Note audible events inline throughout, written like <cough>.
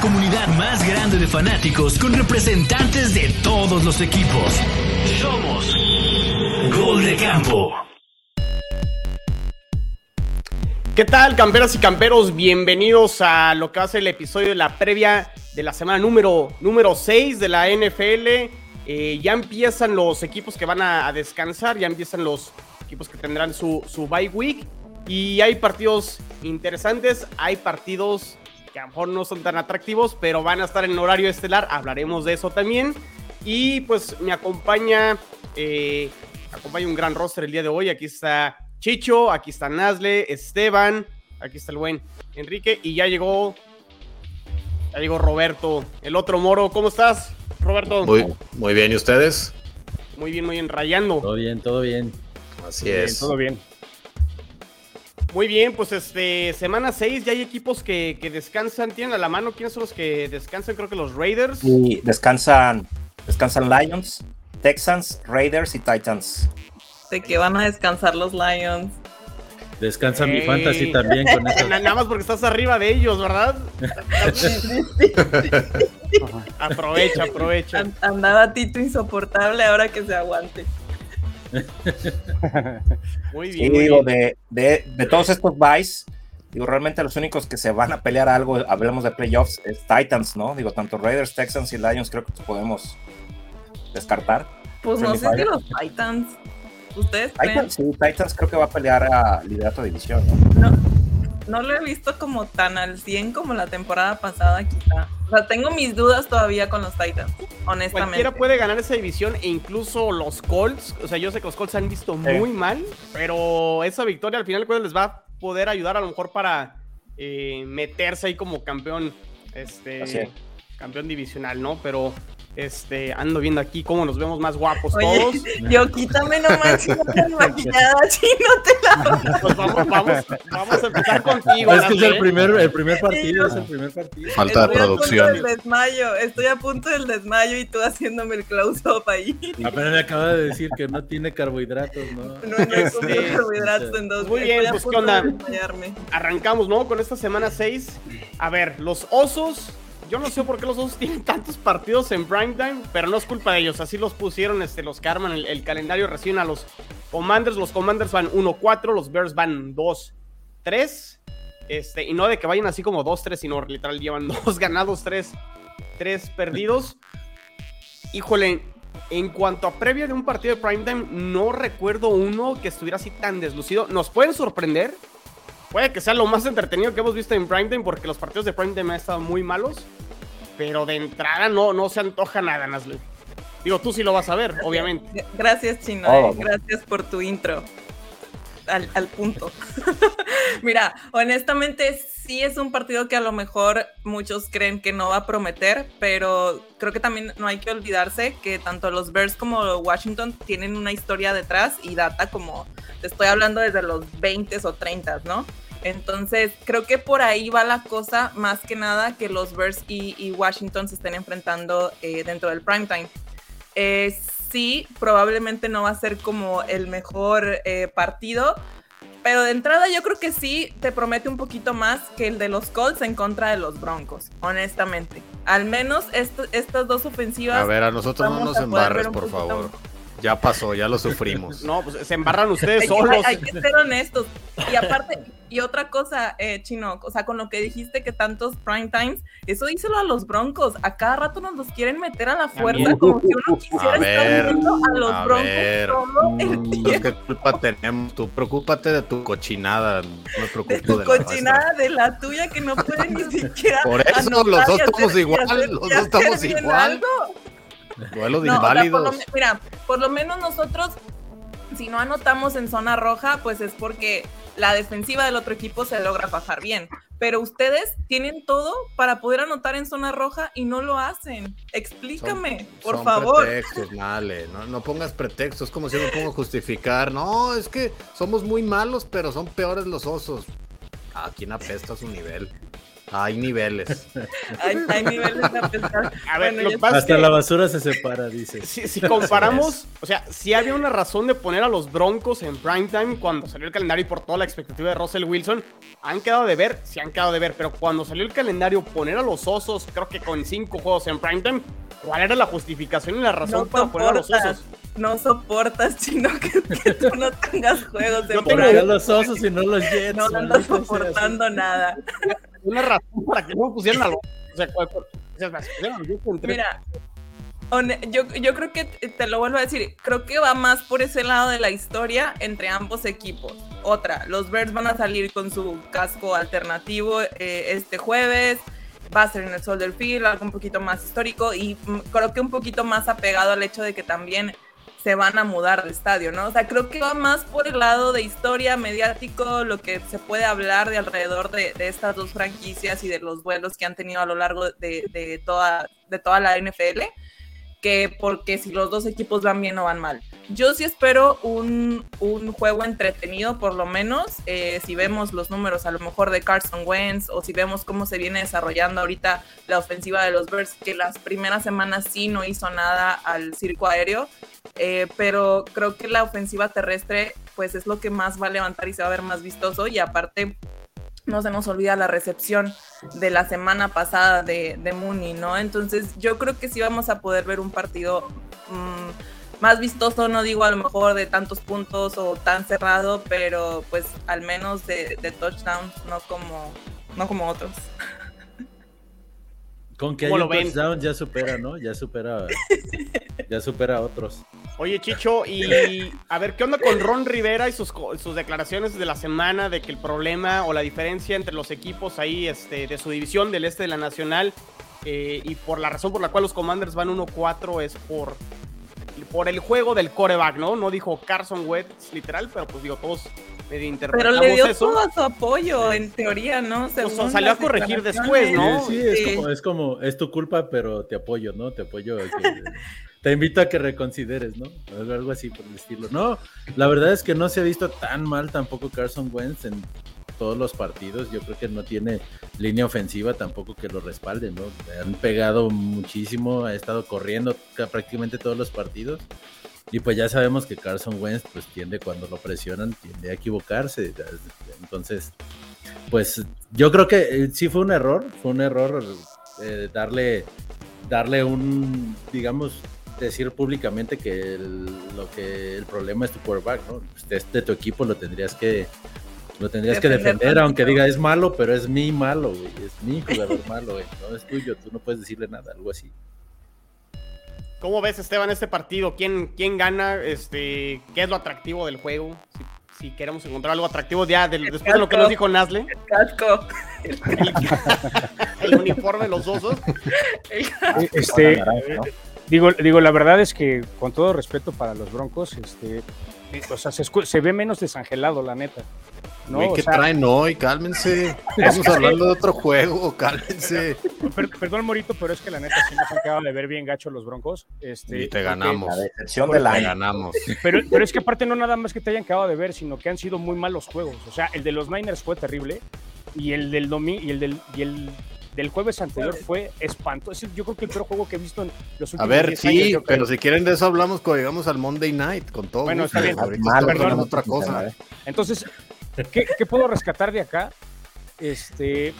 comunidad más grande de fanáticos con representantes de todos los equipos. Somos Gol de Campo. ¿Qué tal, camperas y camperos? Bienvenidos a lo que va a ser el episodio de la previa de la semana número, número 6 de la NFL. Eh, ya empiezan los equipos que van a, a, descansar, ya empiezan los equipos que tendrán su, su bye week. Y hay partidos interesantes, hay partidos que a lo mejor no son tan atractivos, pero van a estar en horario estelar. Hablaremos de eso también. Y pues me acompaña, eh, me acompaña un gran roster el día de hoy. Aquí está Chicho, aquí está Nazle, Esteban, aquí está el buen Enrique y ya llegó, ya llegó Roberto, el otro moro. ¿Cómo estás, Roberto? Muy, muy bien, ¿y ustedes? Muy bien, muy bien, rayando. Todo bien, todo bien. Así Muy es. bien, todo bien. Muy bien, pues este, semana 6 ya hay equipos que, que descansan. ¿Tienen a la mano quiénes son los que descansan? Creo que los Raiders. Y descansan, descansan Lions, Texans, Raiders y Titans. De que van a descansar los Lions. Descansa mi fantasy también con <laughs> eso. Na- Nada más porque estás arriba de ellos, ¿verdad? <laughs> aprovecha, aprovecha. An- Andaba Tito insoportable ahora que se aguante. <laughs> Muy bien. digo, de, de, de todos estos buys, digo, realmente los únicos que se van a pelear algo, hablemos de playoffs, es Titans, ¿no? Digo, tanto Raiders, Texans y Lions creo que podemos descartar. Pues no sé si los Titans. ¿Ustedes creen? Titans, sí, Titans creo que va a pelear a liderato de división, ¿no? No, no lo he visto como tan al 100 como la temporada pasada, quizá. O sea, tengo mis dudas todavía con los Titans, honestamente. Cualquiera puede ganar esa división e incluso los Colts. O sea, yo sé que los Colts se han visto muy mal, pero esa victoria al final cuentas les va a poder ayudar a lo mejor para eh, meterse ahí como campeón, este, Así es. campeón divisional, ¿no? Pero este, ando viendo aquí cómo nos vemos más guapos Oye, todos. <laughs> yo quítame nomás si no tan maquillada, chino, te la... <laughs> Pues vamos, vamos, vamos a empezar contigo. Es que es el primer, el primer partido, es el primer partido. Falta de Estoy a punto producción. del desmayo, estoy a punto del desmayo y tú haciéndome el close-up ahí. Apenas me acaba de decir que no tiene carbohidratos, ¿no? No, no Este, carbohidratos en dos muy bien, estoy a pues, ¿qué onda? de arrancamos, ¿no? Con esta semana 6. A ver, los osos. Yo no sé por qué los osos tienen tantos partidos en primetime, pero no es culpa de ellos. Así los pusieron este, los que arman el, calendario. Reciben a los Commanders. Los Commanders van 1-4, los Bears van 2-3. Este, y no de que vayan así como 2-3, sino literal llevan <laughs> 2 ganados, 3, 3 perdidos. Híjole, en cuanto a previa de un partido de primetime, no recuerdo uno que estuviera así tan deslucido. ¿Nos pueden sorprender? Puede que sea lo más entretenido que hemos visto en primetime porque los partidos de primetime han estado muy malos. Pero de entrada no, no se antoja nada, Nazle. Digo, tú sí lo vas a ver, obviamente. Gracias, Chino. Oh. eh, Gracias por tu intro. Al, al punto. <laughs> Mira, honestamente sí es un partido que a lo mejor muchos creen que no va a prometer, pero creo que también no hay que olvidarse que tanto los Bears como Washington tienen una historia detrás y data como, te estoy hablando desde los 20 o 30, ¿no? Entonces, creo que por ahí va la cosa, más que nada que los Bears y, Washington se estén enfrentando eh, dentro del primetime. Eh, sí, probablemente no va a ser como el mejor eh, partido, pero de entrada yo creo que sí te promete un poquito más que el de los Colts en contra de los Broncos, honestamente. Al menos esto- estas dos ofensivas. A ver, a nosotros no nos embarres, por favor. más. Ya pasó, ya lo sufrimos. No, pues se embarran ustedes Hay solos. hay que ser honestos. Y aparte, y otra cosa, eh, Chino, o sea, con lo que dijiste que tantos prime times, eso díselo a los broncos. A cada rato nos los quieren meter a la fuerza, como si uno <laughs> quisiera A ver, estar viendo a los a broncos ver. todo el Pues, tiempo. ¿Qué culpa tenemos? Tú preocúpate de tu cochinada, no me De preocupo tu de, la cochinada, de la tuya, que no pueden ni siquiera. Por eso, los dos estamos igual, los dos estamos igual. algo. Duelo de No, o sea, por lo inválidos. mira, por lo menos nosotros, si no anotamos en zona roja, pues es porque la defensiva del otro equipo se logra bajar bien. Pero ustedes tienen todo para poder anotar en zona roja y no lo hacen. Explícame, por Son favor. pretextos, Nale. No, no pongas pretextos. como si me pongo a justificar. No, es que somos muy malos, pero son peores los osos. ¿A quién apesta a su nivel? Hay niveles. <laughs> Hay, hay niveles de apestar. A ver, Bueno, lo Hasta que la basura se separa, dice. si, si comparamos, o sea, si había una razón de poner a los Broncos en primetime cuando salió el calendario y por toda la expectativa de Russell Wilson. Han quedado de ver, sí han quedado de ver, pero cuando salió el calendario, poner a los Osos, creo que con cinco juegos en primetime, ¿cuál era la justificación y la razón no para poner a los Osos? No soportas, chino, que, que tú no tengas juegos de Yo Por acá los osos y no los jets. No andas maldita sea. soportando nada. Una razón para que no pusieran a los O sea. Mira, yo, yo creo que te lo vuelvo a decir, creo que va más por ese lado de la historia entre ambos equipos. Otra, los Bears van a salir con su casco alternativo eh, este jueves, va a ser en el Soldier Field, algo un poquito más histórico y creo que un poquito más apegado al hecho de que también se van a mudar de estadio, ¿no? O sea, creo que va más por el lado de historia, mediático, lo que se puede hablar de alrededor de, de estas dos franquicias y de los vuelos que han tenido a lo largo de, de toda, de toda la NFL, que porque si los dos equipos van bien o van mal. Yo sí espero un, un juego entretenido, por lo menos, eh, si vemos los números a lo mejor de Carson Wentz o si vemos cómo se viene desarrollando ahorita la ofensiva de los Bears, que las primeras semanas sí no hizo nada al circo aéreo, eh, pero creo que la ofensiva terrestre pues es lo que más va a levantar y se va a ver más vistoso y aparte no se nos olvida la recepción de la semana pasada de, de Mooney, ¿no? Entonces yo creo que sí vamos a poder ver un partido mm, más vistoso, no digo a lo mejor de tantos puntos o tan cerrado, pero pues al menos de, de touchdowns, no como, no como otros. Con que ¿Cómo haya lo un ven? touchdown ya supera, ¿no? Ya supera. <laughs> ya supera a otros. Oye, Chicho, y a ver, ¿qué onda con Ron Rivera y sus, sus declaraciones de la semana de que el problema o la diferencia entre los equipos ahí este, de su división del este de la Nacional eh, y por la razón por la cual los Commanders van 1-4 es por, por el juego del coreback, ¿no? No dijo Carson Wentz literal, pero pues digo, todos medio Pero interpretamos le dio eso. todo su apoyo, en teoría, ¿no? Según salió a corregir después, ¿no? Sí, es, Sí. Como, es como, es tu culpa, pero te apoyo, ¿no? Te apoyo. que- <laughs> te invito a que reconsideres, ¿no? Algo algo así por el estilo. No, la verdad es que no se ha visto tan mal tampoco Carson Wentz en todos los partidos. Yo creo que no tiene línea ofensiva tampoco que lo respalde, ¿no? Han pegado muchísimo, ha estado corriendo ca- prácticamente todos los partidos. Y pues ya sabemos que Carson Wentz pues tiende cuando lo presionan, tiende a equivocarse. Entonces, pues yo creo que eh, sí fue un error, fue un error eh, darle, darle un, digamos, decir públicamente que el, lo que el problema es tu quarterback, ¿no? Este es de tu equipo lo tendrías que lo tendrías que Defender defender, aunque diga es malo, pero es mi malo, güey, es mi jugador <laughs> malo, güey, no es tuyo, tú no puedes decirle nada, algo así. ¿Cómo ves, Esteban, este partido? ¿Quién, quién gana? Este, ¿Qué es lo atractivo del juego? Si, si queremos encontrar algo atractivo ya del- después de lo que nos dijo Nasle, Casco. el uniforme de los osos. Eh, Este, digo, digo, la verdad es que con todo respeto para los Broncos, este, o sea, se, ve menos desangelado, la neta. ¿no? Güey, O ¿Qué sea, traen hoy? Cálmense. <laughs> Estamos hablando de otro juego, cálmense. per- perdón, Morito, pero es que la neta sí nos han quedado de ver bien gacho los Broncos. Este, Y te porque- ganamos. La decepción Por del Te ganamos. Pero, pero es que aparte no nada más que te hayan quedado de ver, sino que han sido muy malos juegos. O sea, el de los Niners fue terrible y el del domingo y el del y el del jueves anterior fue espantoso. Es, Yo creo que el peor juego que he visto en los A últimos ver, 10 años, sí, creo. pero si quieren de eso hablamos cuando llegamos al Monday Night, con todo Bueno, gusto. está bien. Ahorita pero de otra cosa. Entonces, ¿qué, qué puedo rescatar de acá? Este,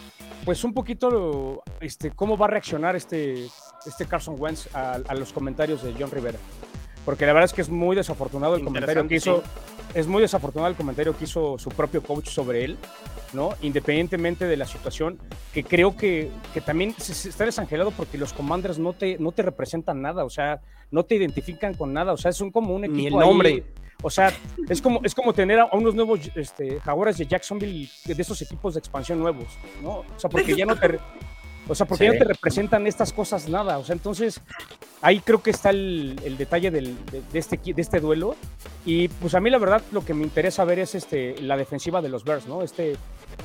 pues un poquito, este, cómo va a reaccionar este, este Carson Wentz a, a los comentarios de John Rivera. Porque la verdad es que es muy desafortunado el comentario que hizo. Es muy desafortunado el comentario que hizo su propio coach sobre él, ¿no? Independientemente de la situación, que creo que, que también se, se está desangelado porque los commanders no te, no te representan nada, o sea, no te identifican con nada, o sea, son como un equipo. Ni el ahí, nombre. o sea, es como, es como tener a, unos nuevos este, jaguares de Jacksonville, de esos equipos de expansión nuevos, ¿no? O sea, porque ya no te, o sea, porque ya no te representan estas cosas nada. O sea, entonces ahí creo que está el, el detalle del- de, de este, de este duelo. Y pues a mí la verdad lo que me interesa ver es este, la defensiva de los Bears, ¿no? Este,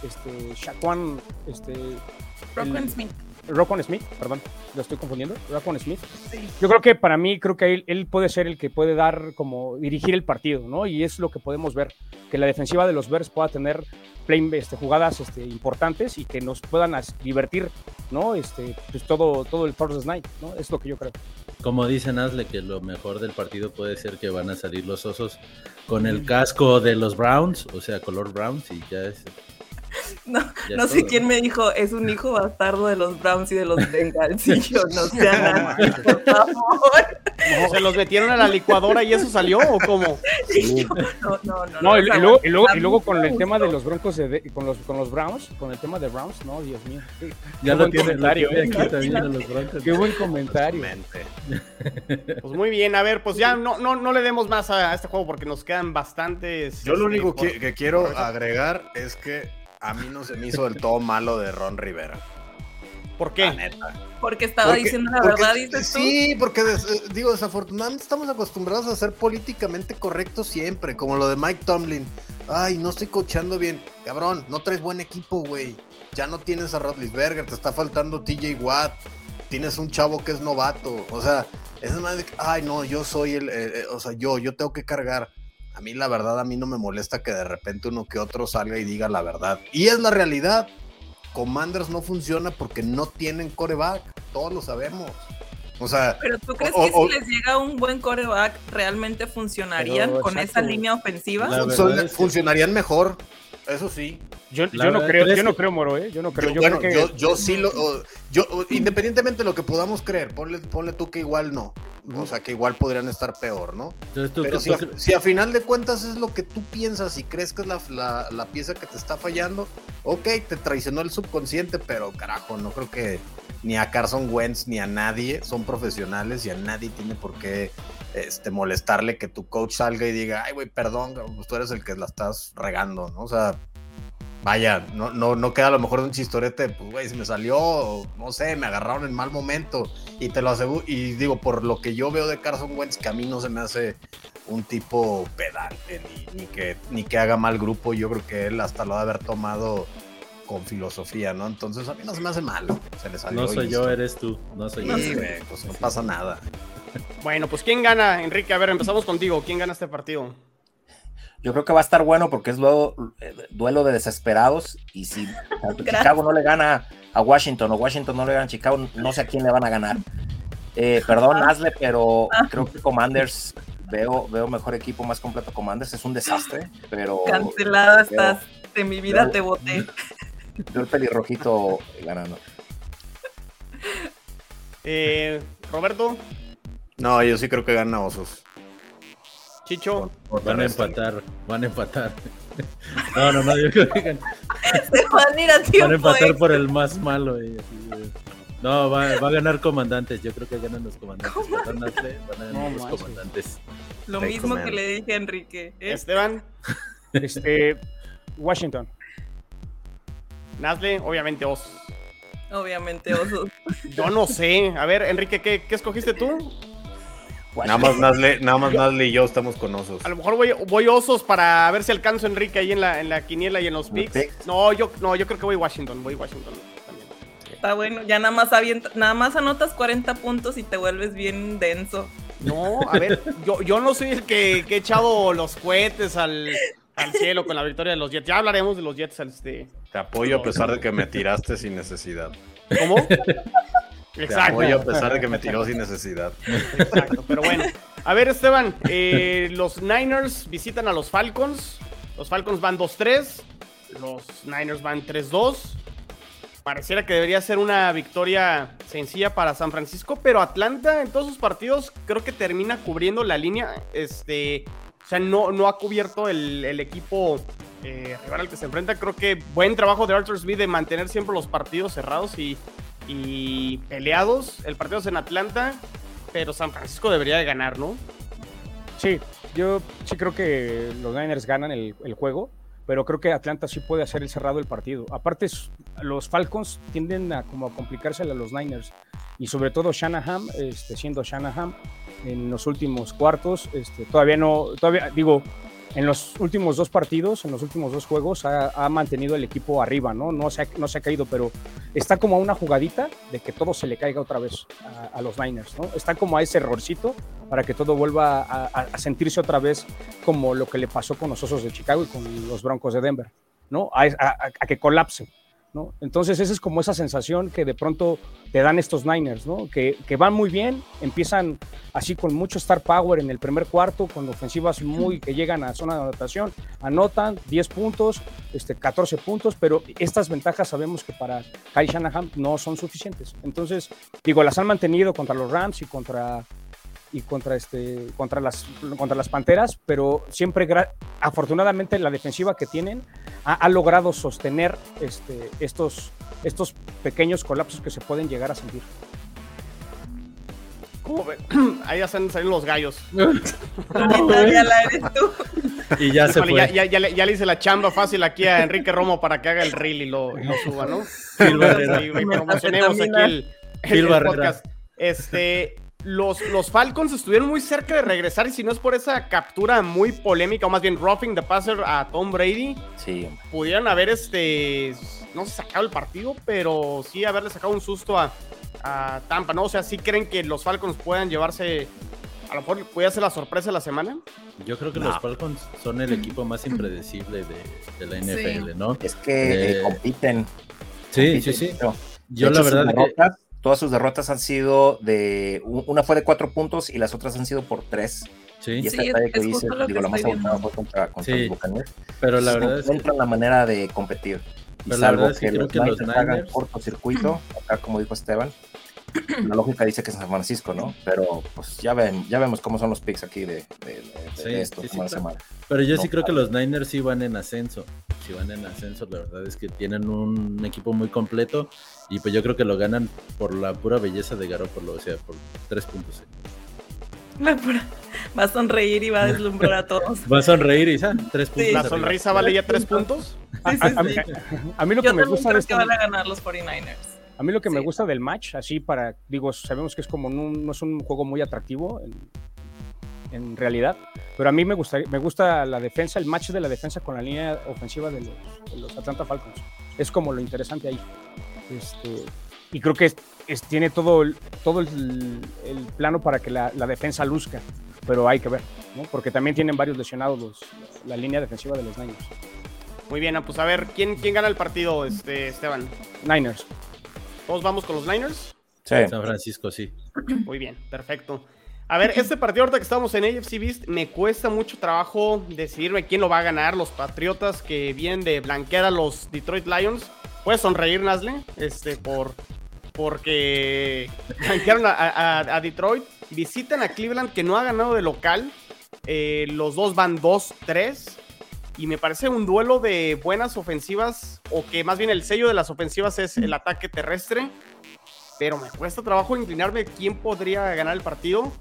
este Shaquan, este, el- Smith. Rockon Smith, perdón, lo estoy confundiendo, Rockon Smith. Yo creo que para mí, creo que él, él puede ser el que puede dar, como dirigir el partido, ¿no? Y es lo que podemos ver, que la defensiva de los Bears pueda tener play, este, jugadas este, importantes y que nos puedan as- divertir, ¿no? Este, pues todo, todo el Thursday Night, ¿no? Es lo que yo creo. Como dice Nasle, que lo mejor del partido puede ser que van a salir los osos con el casco de los Browns, o sea, color Browns, y ya es. <laughs> No, no sé todo, quién me dijo, es un hijo bastardo de los Browns y de los Bengals. <laughs> Y yo, no sean así, por favor. ¿Se los metieron a la licuadora y eso salió o cómo? No, no, no. No, y, luego, y luego, y luego con el tema de los broncos, de, con, los, con los Browns, con el tema de Browns, no, Dios mío. Qué, Ya qué lo tiene, comentario, ¿eh? aquí también a los Broncos. Qué buen comentario. Pues muy bien, a ver, pues ya no, no, no le demos más a, a este juego porque nos quedan bastantes. Yo lo este, único que quiero agregar es que a mí no se me hizo del todo malo de Ron Rivera. ¿Por La qué? neta. Porque estaba Porque- diciendo la porque- verdad, dices tú. Sí, porque des- eh, digo, desafortunadamente estamos acostumbrados a ser políticamente correctos siempre, como lo de Mike Tomlin. Ay, no estoy coachando bien. Cabrón, no traes buen equipo, güey. Ya no tienes a Rodlisberger, te está faltando TJ Watt. Tienes un chavo que es novato. O sea, es más de que, ay, no, yo soy el, eh, eh, o sea, yo, yo tengo que cargar. A mí la verdad, a mí no me molesta que de repente uno que otro salga y diga la verdad. Y es la realidad. Commanders no funciona porque no tienen coreback. Todos lo sabemos. O sea, Pero tú crees O- que o- si les llega un buen coreback, realmente funcionarían con exacto. esa línea ofensiva? Funcionarían mejor. Eso sí. Yo, yo no creo, ¿crees yo no creo, Moro, ¿eh? Yo no creo. Yo, Yo, bueno, creo que. yo, yo sí lo. Yo, independientemente de lo que podamos creer, ponle, ponle tú que igual no. O sea, que igual podrían estar peor, ¿no? Entonces, ¿tú Pero si a, tú qué- si a final de cuentas es lo que tú piensas y crees que es la, la- la pieza que te está fallando, ok, te traicionó el subconsciente, pero carajo, no creo que ni a Carson Wentz ni a nadie son profesionales y a nadie tiene por qué este, molestarle que tu coach salga y diga, ay, güey, perdón, pues tú eres el que la estás regando, ¿no? O sea, vaya, no, no, no queda a lo mejor de un chistorete, pues, güey, se me salió, no sé, me agarraron en mal momento. Y te lo aseguro, y digo, por lo que yo veo de Carson Wentz, que a mí no se me hace un tipo pedante, ni, ni que, ni que haga mal grupo, yo creo que él hasta lo ha de haber tomado con filosofía, ¿no? Entonces a mí no se me hace mal, se le salió. No soy yo, eres tú. No soy yo. Sí, pues no pasa nada. Bueno, pues ¿quién gana, Enrique? A ver, empezamos contigo. ¿Quién gana este partido? Yo creo que va a estar bueno porque es luego eh, duelo de desesperados y si. <laughs> Chicago no le gana a Washington o Washington no le gana a Chicago, no sé a quién le van a ganar. Eh, perdón, Asle, pero creo que Commanders veo, veo mejor equipo, más completo Commanders. Es un desastre, pero Cancelada Veo- estás. De mi vida veo- te voté. <laughs> veo el pelirrojito ganando. Eh, Roberto, No, yo sí creo que gana Osos. Chicho. Por Van a empatar, van a empatar. <laughs> No, no, no, yo creo que gan- Se van a ir a van a tiempo. empatar extra. por el más malo. eh, así, eh. No, va, va a ganar comandantes. Yo creo que ganan los comandantes. Van a ganar No los manches. comandantes. Lo mismo que le dije a Enrique. ¿eh? Esteban, <laughs> Este, Washington. Nazle, obviamente Osos. Obviamente, osos. Yo no sé. A ver, Enrique, ¿qué, qué escogiste tú? Nada más <laughs> Nazle, nada más Nazle y yo estamos con Osos. A lo mejor voy, voy Osos para ver si alcanzo a Enrique ahí en la, en la quiniela y en los picks. picks. No, yo, no, yo creo que voy Washington. Voy Washington también. Está bueno, ya nada más avienta, nada más anotas 40 puntos y te vuelves bien denso. No, a ver, yo, yo no soy el que, que he echado los cohetes al, al cielo con la victoria de los Jets. Ya hablaremos de los Jets. Este. Te apoyo a pesar de que me tiraste sin necesidad. ¿Cómo? Te Exacto. apoyo a pesar de que me tiró sin necesidad. Exacto, pero bueno. A ver, Esteban, eh, <laughs> los Niners visitan a los Falcons. Los Falcons van 2-3. Los Niners van 3-2. Pareciera que debería ser una victoria sencilla para San Francisco, pero Atlanta en todos sus partidos creo que termina cubriendo la línea. Este, o sea, no, no ha cubierto el, el equipo eh, rival al que se enfrenta. Creo que buen trabajo de Arthur Smith de mantener siempre los partidos cerrados y, y peleados. El partido es en Atlanta, pero San Francisco debería de ganar, ¿no? Sí, yo sí creo que los Niners ganan el, juego, pero creo que Atlanta sí puede hacer el cerrado del partido. Aparte, los Falcons tienden a como a a los Niners y sobre todo Shanahan, este, siendo Shanahan en los últimos cuartos, este, todavía no, todavía digo, en los últimos dos partidos, en los últimos dos juegos, ha, mantenido el equipo arriba, ¿no? No se, ha, caído, pero está como a una jugadita de que todo se le caiga otra vez a, los Niners, ¿no? Está como a ese errorcito para que todo vuelva a, sentirse otra vez como lo que le pasó con los Osos de Chicago y con los Broncos de Denver, ¿no? A, a que colapse. ¿No? Entonces esa es como esa sensación que de pronto te dan estos Niners, ¿no? Que, van muy bien, empiezan así con mucho star power en el primer cuarto, con ofensivas muy que llegan a zona de anotación, anotan 10 puntos, este, 14 puntos, pero estas ventajas sabemos que para Kyle Shanahan no son suficientes. Entonces, digo, las han mantenido contra los Rams y contra y contra este contra las contra las Panteras, pero siempre afortunadamente la defensiva que tienen ha, ha logrado sostener este, estos estos pequeños colapsos que se pueden llegar a sentir. ¿Cómo ven? <clears throat> Ahí ya están saliendo los gallos. <laughs> y ya se fue. Ya, ya, ya, le, ya, le, hice la chamba fácil aquí a Enrique Romo para que haga el reel y lo, y lo suba, ¿no? Y, y promocionemos aquí el, el, el podcast. Este, los, los, Falcons estuvieron muy cerca de regresar y si no es por esa captura muy polémica, o más bien roughing the passer a Tom Brady, sí. pudieran haber, este, no sé, sacado el partido, pero sí haberle sacado un susto a, a, Tampa, ¿no? O sea, ¿sí creen que los Falcons puedan llevarse, a lo mejor puede ser la sorpresa de la semana? Yo creo que no. los Falcons son el equipo más impredecible de, de la NFL, sí. ¿no? Es que eh, compiten. Sí, compiten, sí, sí. Yo la verdad que todas sus derrotas han sido de. Una fue de cuatro puntos y las otras han sido por tres. Sí, y esta sí, que es dice, lo digo, la más viendo. fue contra, contra Sí, los Buccaneers. pero la verdad es que la manera de competir. Y Pero la salvo verdad es que que, creo los que los Niners hagan cortocircuito, acá como dijo Esteban, la lógica dice que es San Francisco, ¿no? Pero pues ya ven, ya vemos cómo son los picks aquí de, de, de, Sí, de esto sí, semana. Pero yo No, sí creo que los Niners sí van en ascenso. Si van en ascenso, la verdad es que tienen un equipo muy completo y pues yo creo que lo ganan por la pura belleza de Garoppolo, o sea, por tres puntos. La pura- Va a sonreír y va a deslumbrar a <laughs> todos. Va a sonreír y ¿sabes? tres puntos. ¿La sonrisa vale ya tres puntos? A, Sí, a- a mí, sí. a mí lo Yo que me gusta creo este, que van a ganar los 49ers. A mí lo que me gusta del match, así para, digo, sabemos que es como no, no es un juego muy atractivo en, en realidad, pero a mí me gusta, me gusta la defensa, el match de la defensa con la línea ofensiva de los, de los Atlanta Falcons. Es como lo interesante ahí. Este, y creo que es, es- tiene todo el, todo el, el plano para que la, la defensa luzca, pero hay que ver, ¿no? porque también tienen varios lesionados los, la línea defensiva de los Niners. Muy bien, pues a ver, ¿quién, quién gana el partido, este, Esteban? Niners. ¿Todos vamos con los Niners? Sí. San Francisco, sí. Muy bien, perfecto. A ver, este partido ahorita que estamos en AFC Beast, me cuesta mucho trabajo decidirme quién lo va a ganar. Los Patriotas que vienen de blanquear a los Detroit Lions. Puedes sonreír, Nasle, este, por, porque blanquearon a, a- a Detroit. Visitan a Cleveland que no ha ganado de local. Eh, los dos van 2-3. Y me parece un duelo de buenas ofensivas, o que más bien el sello de las ofensivas es el ataque terrestre pero me cuesta trabajo inclinarme quién podría ganar el partido.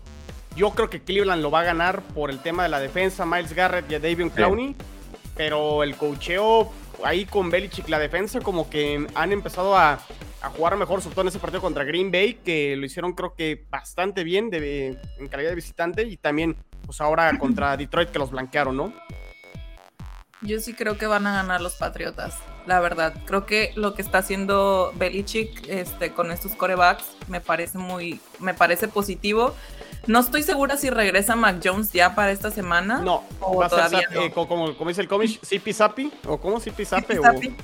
Yo creo que Cleveland lo va a ganar por el tema de la defensa, Miles Garrett y Davion Clowney, pero el cocheo ahí con Belichick, la defensa como que han empezado a, a jugar mejor, sobre todo en ese partido contra Green Bay, que lo hicieron creo que bastante bien de- en calidad de visitante, y también pues ahora contra Detroit que los blanquearon, ¿no? Yo sí creo que van a ganar los Patriotas, la verdad. Creo que lo que está haciendo Belichick este, con estos corebacks me parece muy, me parece positivo. No estoy segura si regresa Mac Jones ya para esta semana. No, o va a ser no. eh, co- como, como dice el cómic, Sipi Sapi, o como Sipi o... Sapi.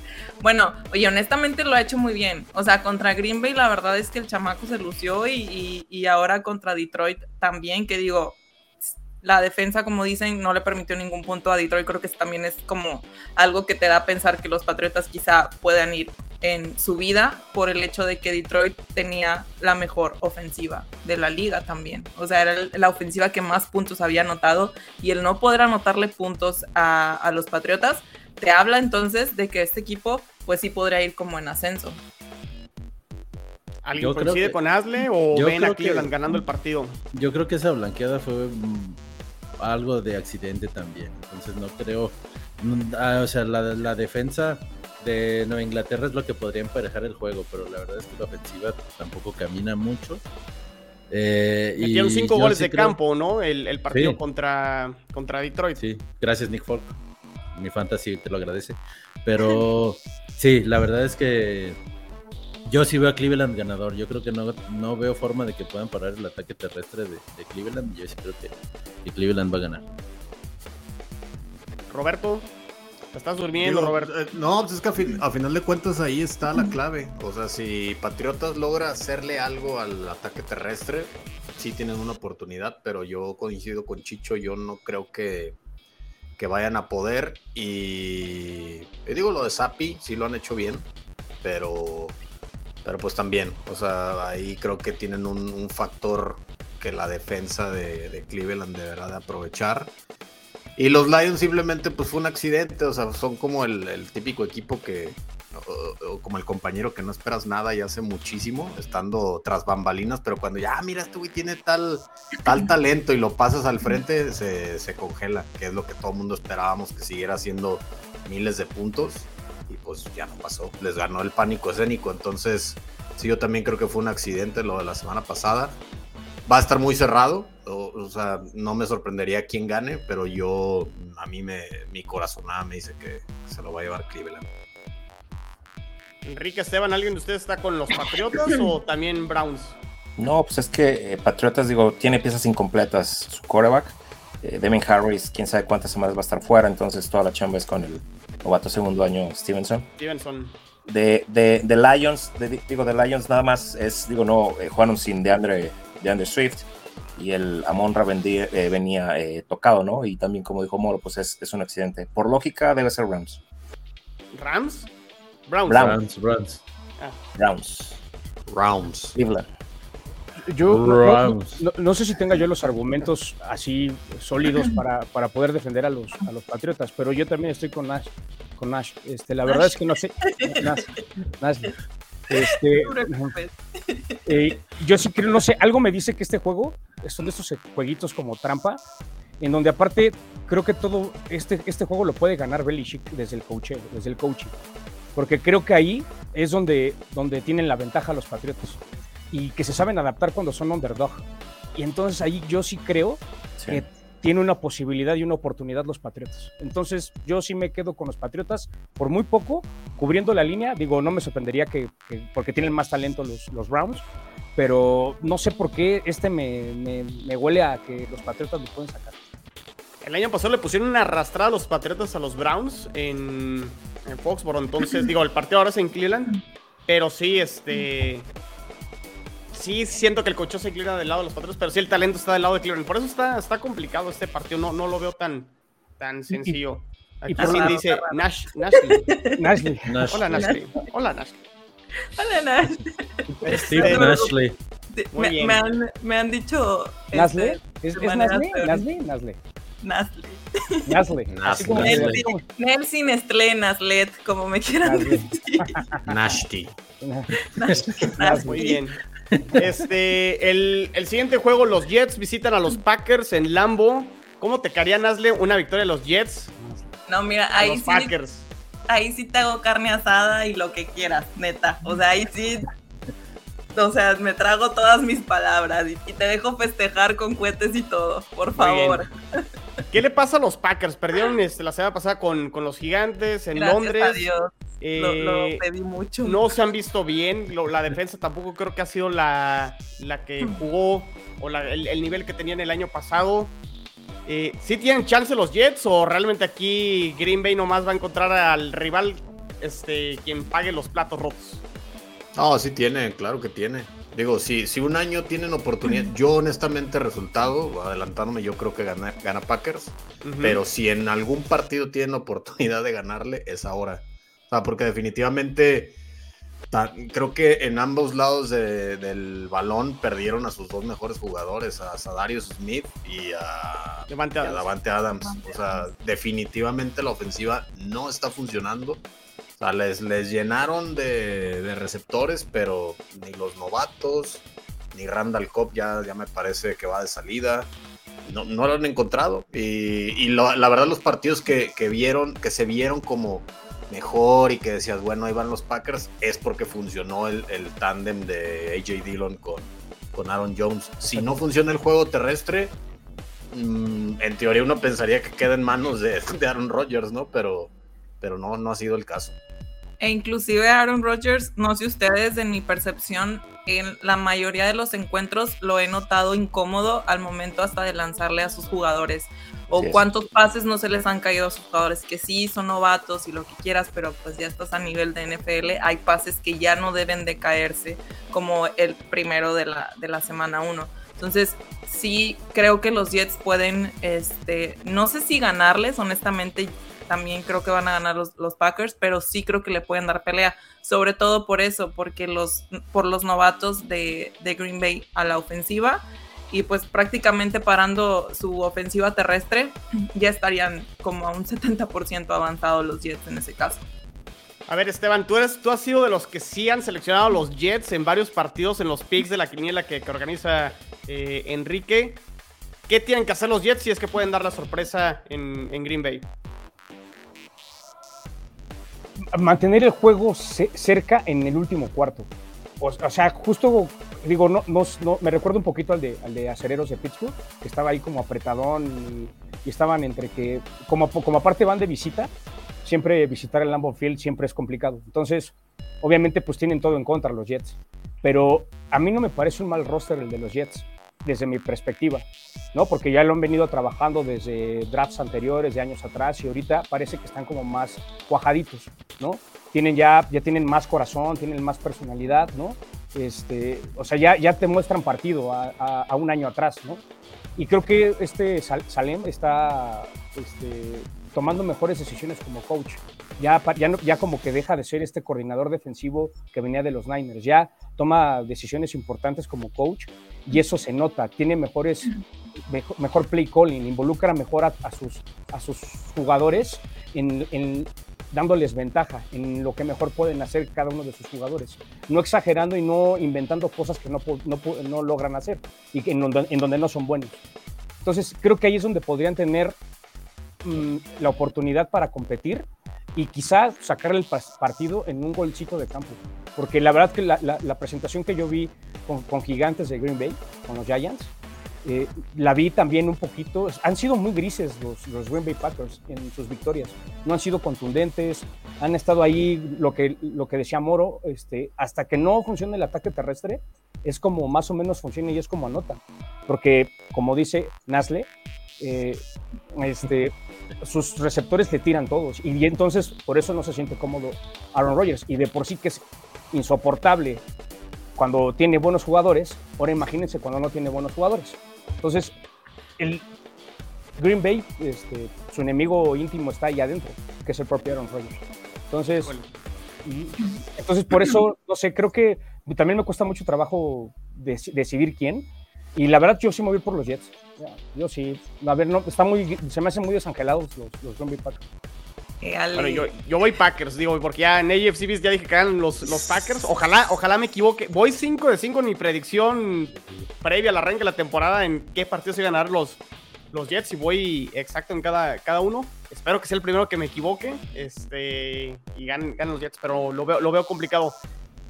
Bueno, oye, honestamente lo ha hecho muy bien. O sea, contra Green Bay la verdad es que el chamaco se lució y, y- y ahora contra Detroit también, que digo, la defensa, como dicen, no le permitió ningún punto a Detroit. Creo que también es como algo que te da a pensar que los Patriotas quizá puedan ir en su vida por el hecho de que Detroit tenía la mejor ofensiva de la liga también. O sea, era la ofensiva que más puntos había anotado y el no poder anotarle puntos a, a los Patriotas te habla entonces de que este equipo pues sí podría ir como en ascenso. ¿Alguien Yo creo coincide que- con Asle o ven a que- ganando el partido? Yo creo que esa blanqueada fue mm, algo de accidente también. Entonces no creo. mm, ah, o sea, la, la defensa de Nueva Inglaterra es lo que podría emparejar el juego, pero la verdad es que la ofensiva tampoco camina mucho. Eh, y Metieron cinco goles sí de creo- campo, ¿no? El, el partido Sí. contra, contra Detroit. Sí, gracias Nick Folk. Mi fantasy te lo agradece. Pero <laughs> sí, la verdad es que yo sí veo a Cleveland ganador. Yo creo que no, no veo forma de que puedan parar el ataque terrestre de, de Cleveland. Yo sí creo que, que Cleveland va a ganar. Roberto, te estás durmiendo, Digo, Roberto. eh, no, pues es que a, fin- a final de cuentas ahí está la clave. O sea, si Patriotas logra hacerle algo al ataque terrestre, sí tienen una oportunidad, pero yo coincido con Chicho, yo no creo que, que vayan a poder. Y eh, digo lo de Sapi, sí lo han hecho bien, pero, pero pues también, o sea, ahí creo que tienen un, factor que la defensa de, Cleveland deberá de aprovechar. Y los Lions simplemente pues fue un accidente, o sea, son como el, el típico equipo que, o como el compañero que no esperas nada y hace muchísimo, estando tras bambalinas, pero cuando ya, "Ah, mira, este güey tiene tal, tal talento y lo pasas al frente, se, se congela, que es lo que todo el mundo esperábamos que siguiera haciendo miles de puntos, y pues ya no pasó, les ganó el pánico escénico, entonces sí, yo también creo que fue un accidente lo de la semana pasada. Va a estar muy cerrado, o, o sea, no me sorprendería quién gane, pero yo, a mí me, mi corazonada me dice que se lo va a llevar Cleveland. Enrique Esteban, ¿alguien de ustedes está con los Patriotas <laughs> o también Browns? No, pues es que eh, Patriotas, digo, tiene piezas incompletas su quarterback. Eh, Devin Harris, quién sabe cuántas semanas va a estar fuera, entonces toda la chamba es con el novato segundo año Stevenson. Stevenson. De, de, de Lions, de- digo, de Lions nada más es, digo, no, eh, jugaron sin DeAndre, DeAndre Swift y el Amon Ra vendí- eh, venía eh, tocado, ¿no? Y también, como dijo Moro, pues es, es un accidente. Por lógica, debe ser Rams. ¿Rams? Browns. Browns. Browns, Browns. Browns. Rounds. Cleveland. Yo no- no, Rams. no- no sé si tenga yo los argumentos así sólidos <clears throat> para, para poder defender a los, a los Patriotas, pero yo también estoy con Nash. Con Nash. Este, la verdad es que no sé. Nash, <laughs> Nash. Este, eh, yo sí creo, no sé, algo me dice que este juego son de estos jueguitos como trampa, en donde aparte creo que todo este, este juego lo puede ganar Belichick desde el coach, desde el coaching. Porque creo que ahí es donde, donde tienen la ventaja los Patriotas. Y que se saben adaptar cuando son underdog. Y entonces ahí yo sí creo Sí. que tiene una posibilidad y una oportunidad los Patriotas. Entonces yo sí me quedo con los Patriotas por muy poco, cubriendo la línea. Digo, no me sorprendería que, que- porque tienen más talento los, los Browns, pero no sé por qué este me, me- me huele a que los Patriotas lo pueden sacar. El año pasado le pusieron una arrastrada a los Patriotas a los Browns en, en Foxborough. Entonces, digo, el partido ahora es en Cleveland. Pero sí, este. Sí, siento que el cocho se inclina del lado de los Patriotas, pero sí el talento está del lado de Cleveland. Por eso está, está complicado este partido. No, no lo veo tan, tan sencillo. Aquí por sí dice raro. Nash, Nashley. <laughs> Nashley. Nash- Hola, Nashley. Hola, Nashley. Hola, Nash. Steve Este, Nashley. Me, bien. me han, me han dicho. este, ¿Nasle? ¿Es, manera Nasle? peor. ¿Nasle? Nasle. Nasle. Nelson Nestlé, Naslet, como me quieran Nasle. decir. Nasle. Muy bien. Este, el, el siguiente juego, los Jets visitan a los Packers en Lambo. ¿Cómo te caería, Nasle, una victoria de los Jets No, mira, a ahí los sí, Packers? ahí sí te hago carne asada y lo que quieras, neta. O sea, ahí sí. O sea, me trago todas mis palabras y, y te dejo festejar con cohetes y todo, por favor. <laughs> ¿Qué le pasa a los Packers? Perdieron este, la semana pasada con, con los gigantes en Gracias Londres. a Dios. Eh, Lo, lo pedí mucho. no se han visto bien. Lo- la defensa tampoco creo que ha sido la, la que jugó o la- el, el nivel que tenían el año pasado. Eh, ¿Sí tienen chance los Jets o realmente aquí Green Bay nomás va a encontrar al rival este, quien pague los platos rotos? No, sí tiene, claro que tiene. Digo, si, si un año tienen oportunidad, yo honestamente resultado, adelantándome, yo creo que gana, gana Packers, pero si en algún partido tienen oportunidad de ganarle, es ahora. O sea, porque definitivamente creo que en ambos lados de- del balón perdieron a sus dos mejores jugadores, a Sadarius Smith y a, y a Adams. Davante Adams. O sea, definitivamente la ofensiva no está funcionando. O sea, les, les llenaron de, de receptores, pero ni los novatos, ni Randall Cobb ya, ya me parece que va de salida. No, no lo han encontrado. Y, y la verdad, los partidos que, que vieron, que se vieron como mejor y que decías, bueno, ahí van los Packers, es porque funcionó el, el tándem de AJ Dillon con, con Aaron Jones. Si no funciona el juego terrestre, mm, en teoría uno pensaría que queda en manos de, de Aaron Rodgers, ¿no? Pero, pero no, no ha sido el caso. E inclusive Aaron Rodgers, no sé ustedes, en mi percepción, en la mayoría de los encuentros lo he notado incómodo al momento hasta de lanzarle a sus jugadores. O cuántos pases no se les han caído a sus jugadores, que sí, son novatos y lo que quieras, pero pues ya estás a nivel de NFL. Hay pases que ya no deben de caerse, como el primero de la, de la semana 1. Entonces, sí creo que los Jets pueden, este, no sé si ganarles, honestamente, también creo que van a ganar los, Packers, pero sí creo que le pueden dar pelea, sobre todo por eso, porque los, por los novatos de, Green Bay a la ofensiva y pues prácticamente parando su ofensiva terrestre, <clears throat> ya estarían como a un 70% avanzados los Jets en ese caso. A ver, Esteban, tú, eres, tú has sido de los que sí han seleccionado los Jets en varios partidos en los picks de la quiniela que, organiza eh, Enrique. ¿Qué tienen que hacer los Jets si es que pueden dar la sorpresa en Green Bay? Mantener el juego ce- cerca en el último cuarto. O, o sea, justo, digo, no, no, no- me recuerdo un poquito al de, al de Acereros de Pittsburgh, que estaba ahí como apretadón y, y estaban entre que, como, como aparte van de visita, siempre visitar el Lambeau Field siempre es complicado. Entonces, obviamente, pues tienen todo en contra los Jets. Pero a mí no me parece un mal roster el de los Jets, desde mi perspectiva, ¿no? Porque ya lo han venido trabajando desde drafts anteriores, de años atrás, y ahorita parece que están como más cuajaditos, ¿no? Tienen ya, ya tienen más corazón, tienen más personalidad, ¿no? Este, o sea, ya, ya te muestran partido a, un año atrás, ¿no? Y creo que este Sal- Salem está este, tomando mejores decisiones como coach. Ya, ya, como que deja de ser este coordinador defensivo que venía de los Niners. Ya toma decisiones importantes como coach y eso se nota. Tiene mejores, mejor, play calling, involucra mejor a, sus, a sus jugadores en, en dándoles ventaja en lo que mejor pueden hacer cada uno de sus jugadores. No exagerando y no inventando cosas que no, no, no logran hacer y que en, donde, en donde no son buenos. Entonces creo que ahí es donde podrían tener mm, la oportunidad para competir y quizá sacarle el partido en un golcito de campo. Porque la verdad que la, presentación que yo vi con, gigantes de Green Bay, con los Giants, eh, la vi también un poquito, han sido muy grises los, los Green Bay Packers en sus victorias, no han sido contundentes, han estado ahí, lo que, lo que decía Moro, este, hasta que no funcione el ataque terrestre, es como más o menos funciona y es como anota, porque como dice Nasle, eh, este, sus receptores le tiran todos y entonces por eso no se siente cómodo Aaron Rodgers y de por sí que es insoportable cuando tiene buenos jugadores, ahora imagínense cuando no tiene buenos jugadores. Entonces, el Green Bay, este, su enemigo íntimo está ahí adentro, que es el propio Aaron Rodgers. Entonces, y- entonces por eso, no sé, creo que también me cuesta mucho trabajo dec- decidir quién. Y la verdad, yo sí me voy por los Jets. Yo sí. A ver, no, está muy, se me hacen muy desangelados los, los Green Bay Packers. Eh, Bueno, yo, yo voy Packers, digo, porque ya en AFC Beast ya dije que ganan los, los Packers. Ojalá, ojalá me equivoque. Voy 5 de 5 en mi predicción previa al arranque de la temporada en qué partidos se van a ganar los, los Jets y voy exacto en cada, cada uno. Espero que sea el primero que me equivoque este, y ganen, ganen los Jets, pero lo veo, lo veo complicado.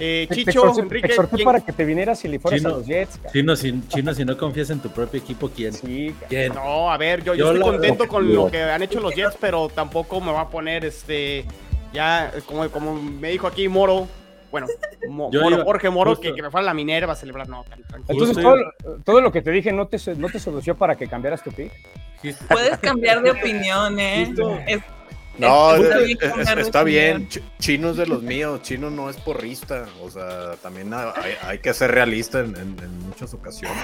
Eh, Te- te Chicho, exhorté- Enrique, te exhorté ¿quién- para que te vinieras y le fueras Chino. a los Jets. Chino, si, Chino, si no confías en tu propio equipo, ¿quién? Sí. ¿Quién? No, a ver, yo, yo Yo estoy contento con lo que han hecho los Jets, pero tampoco me va a poner este. Ya, como, como me dijo aquí Moro, bueno, Mo- Moro, iba- Jorge Moro, justo. que, que me fuera a la Minerva a celebrar. No, tranquilo. Entonces, todo, todo lo que te dije no te, no te sedució para que cambiaras tu pick. puedes cambiar de opinión, ¿eh? Justo. Es- No, <laughs> es- es- está bien es- cambiar de está bien. opinión. Ch- Chino es de los míos. Chino no es porrista. O sea, también hay, hay que ser realista en, en- en muchas ocasiones.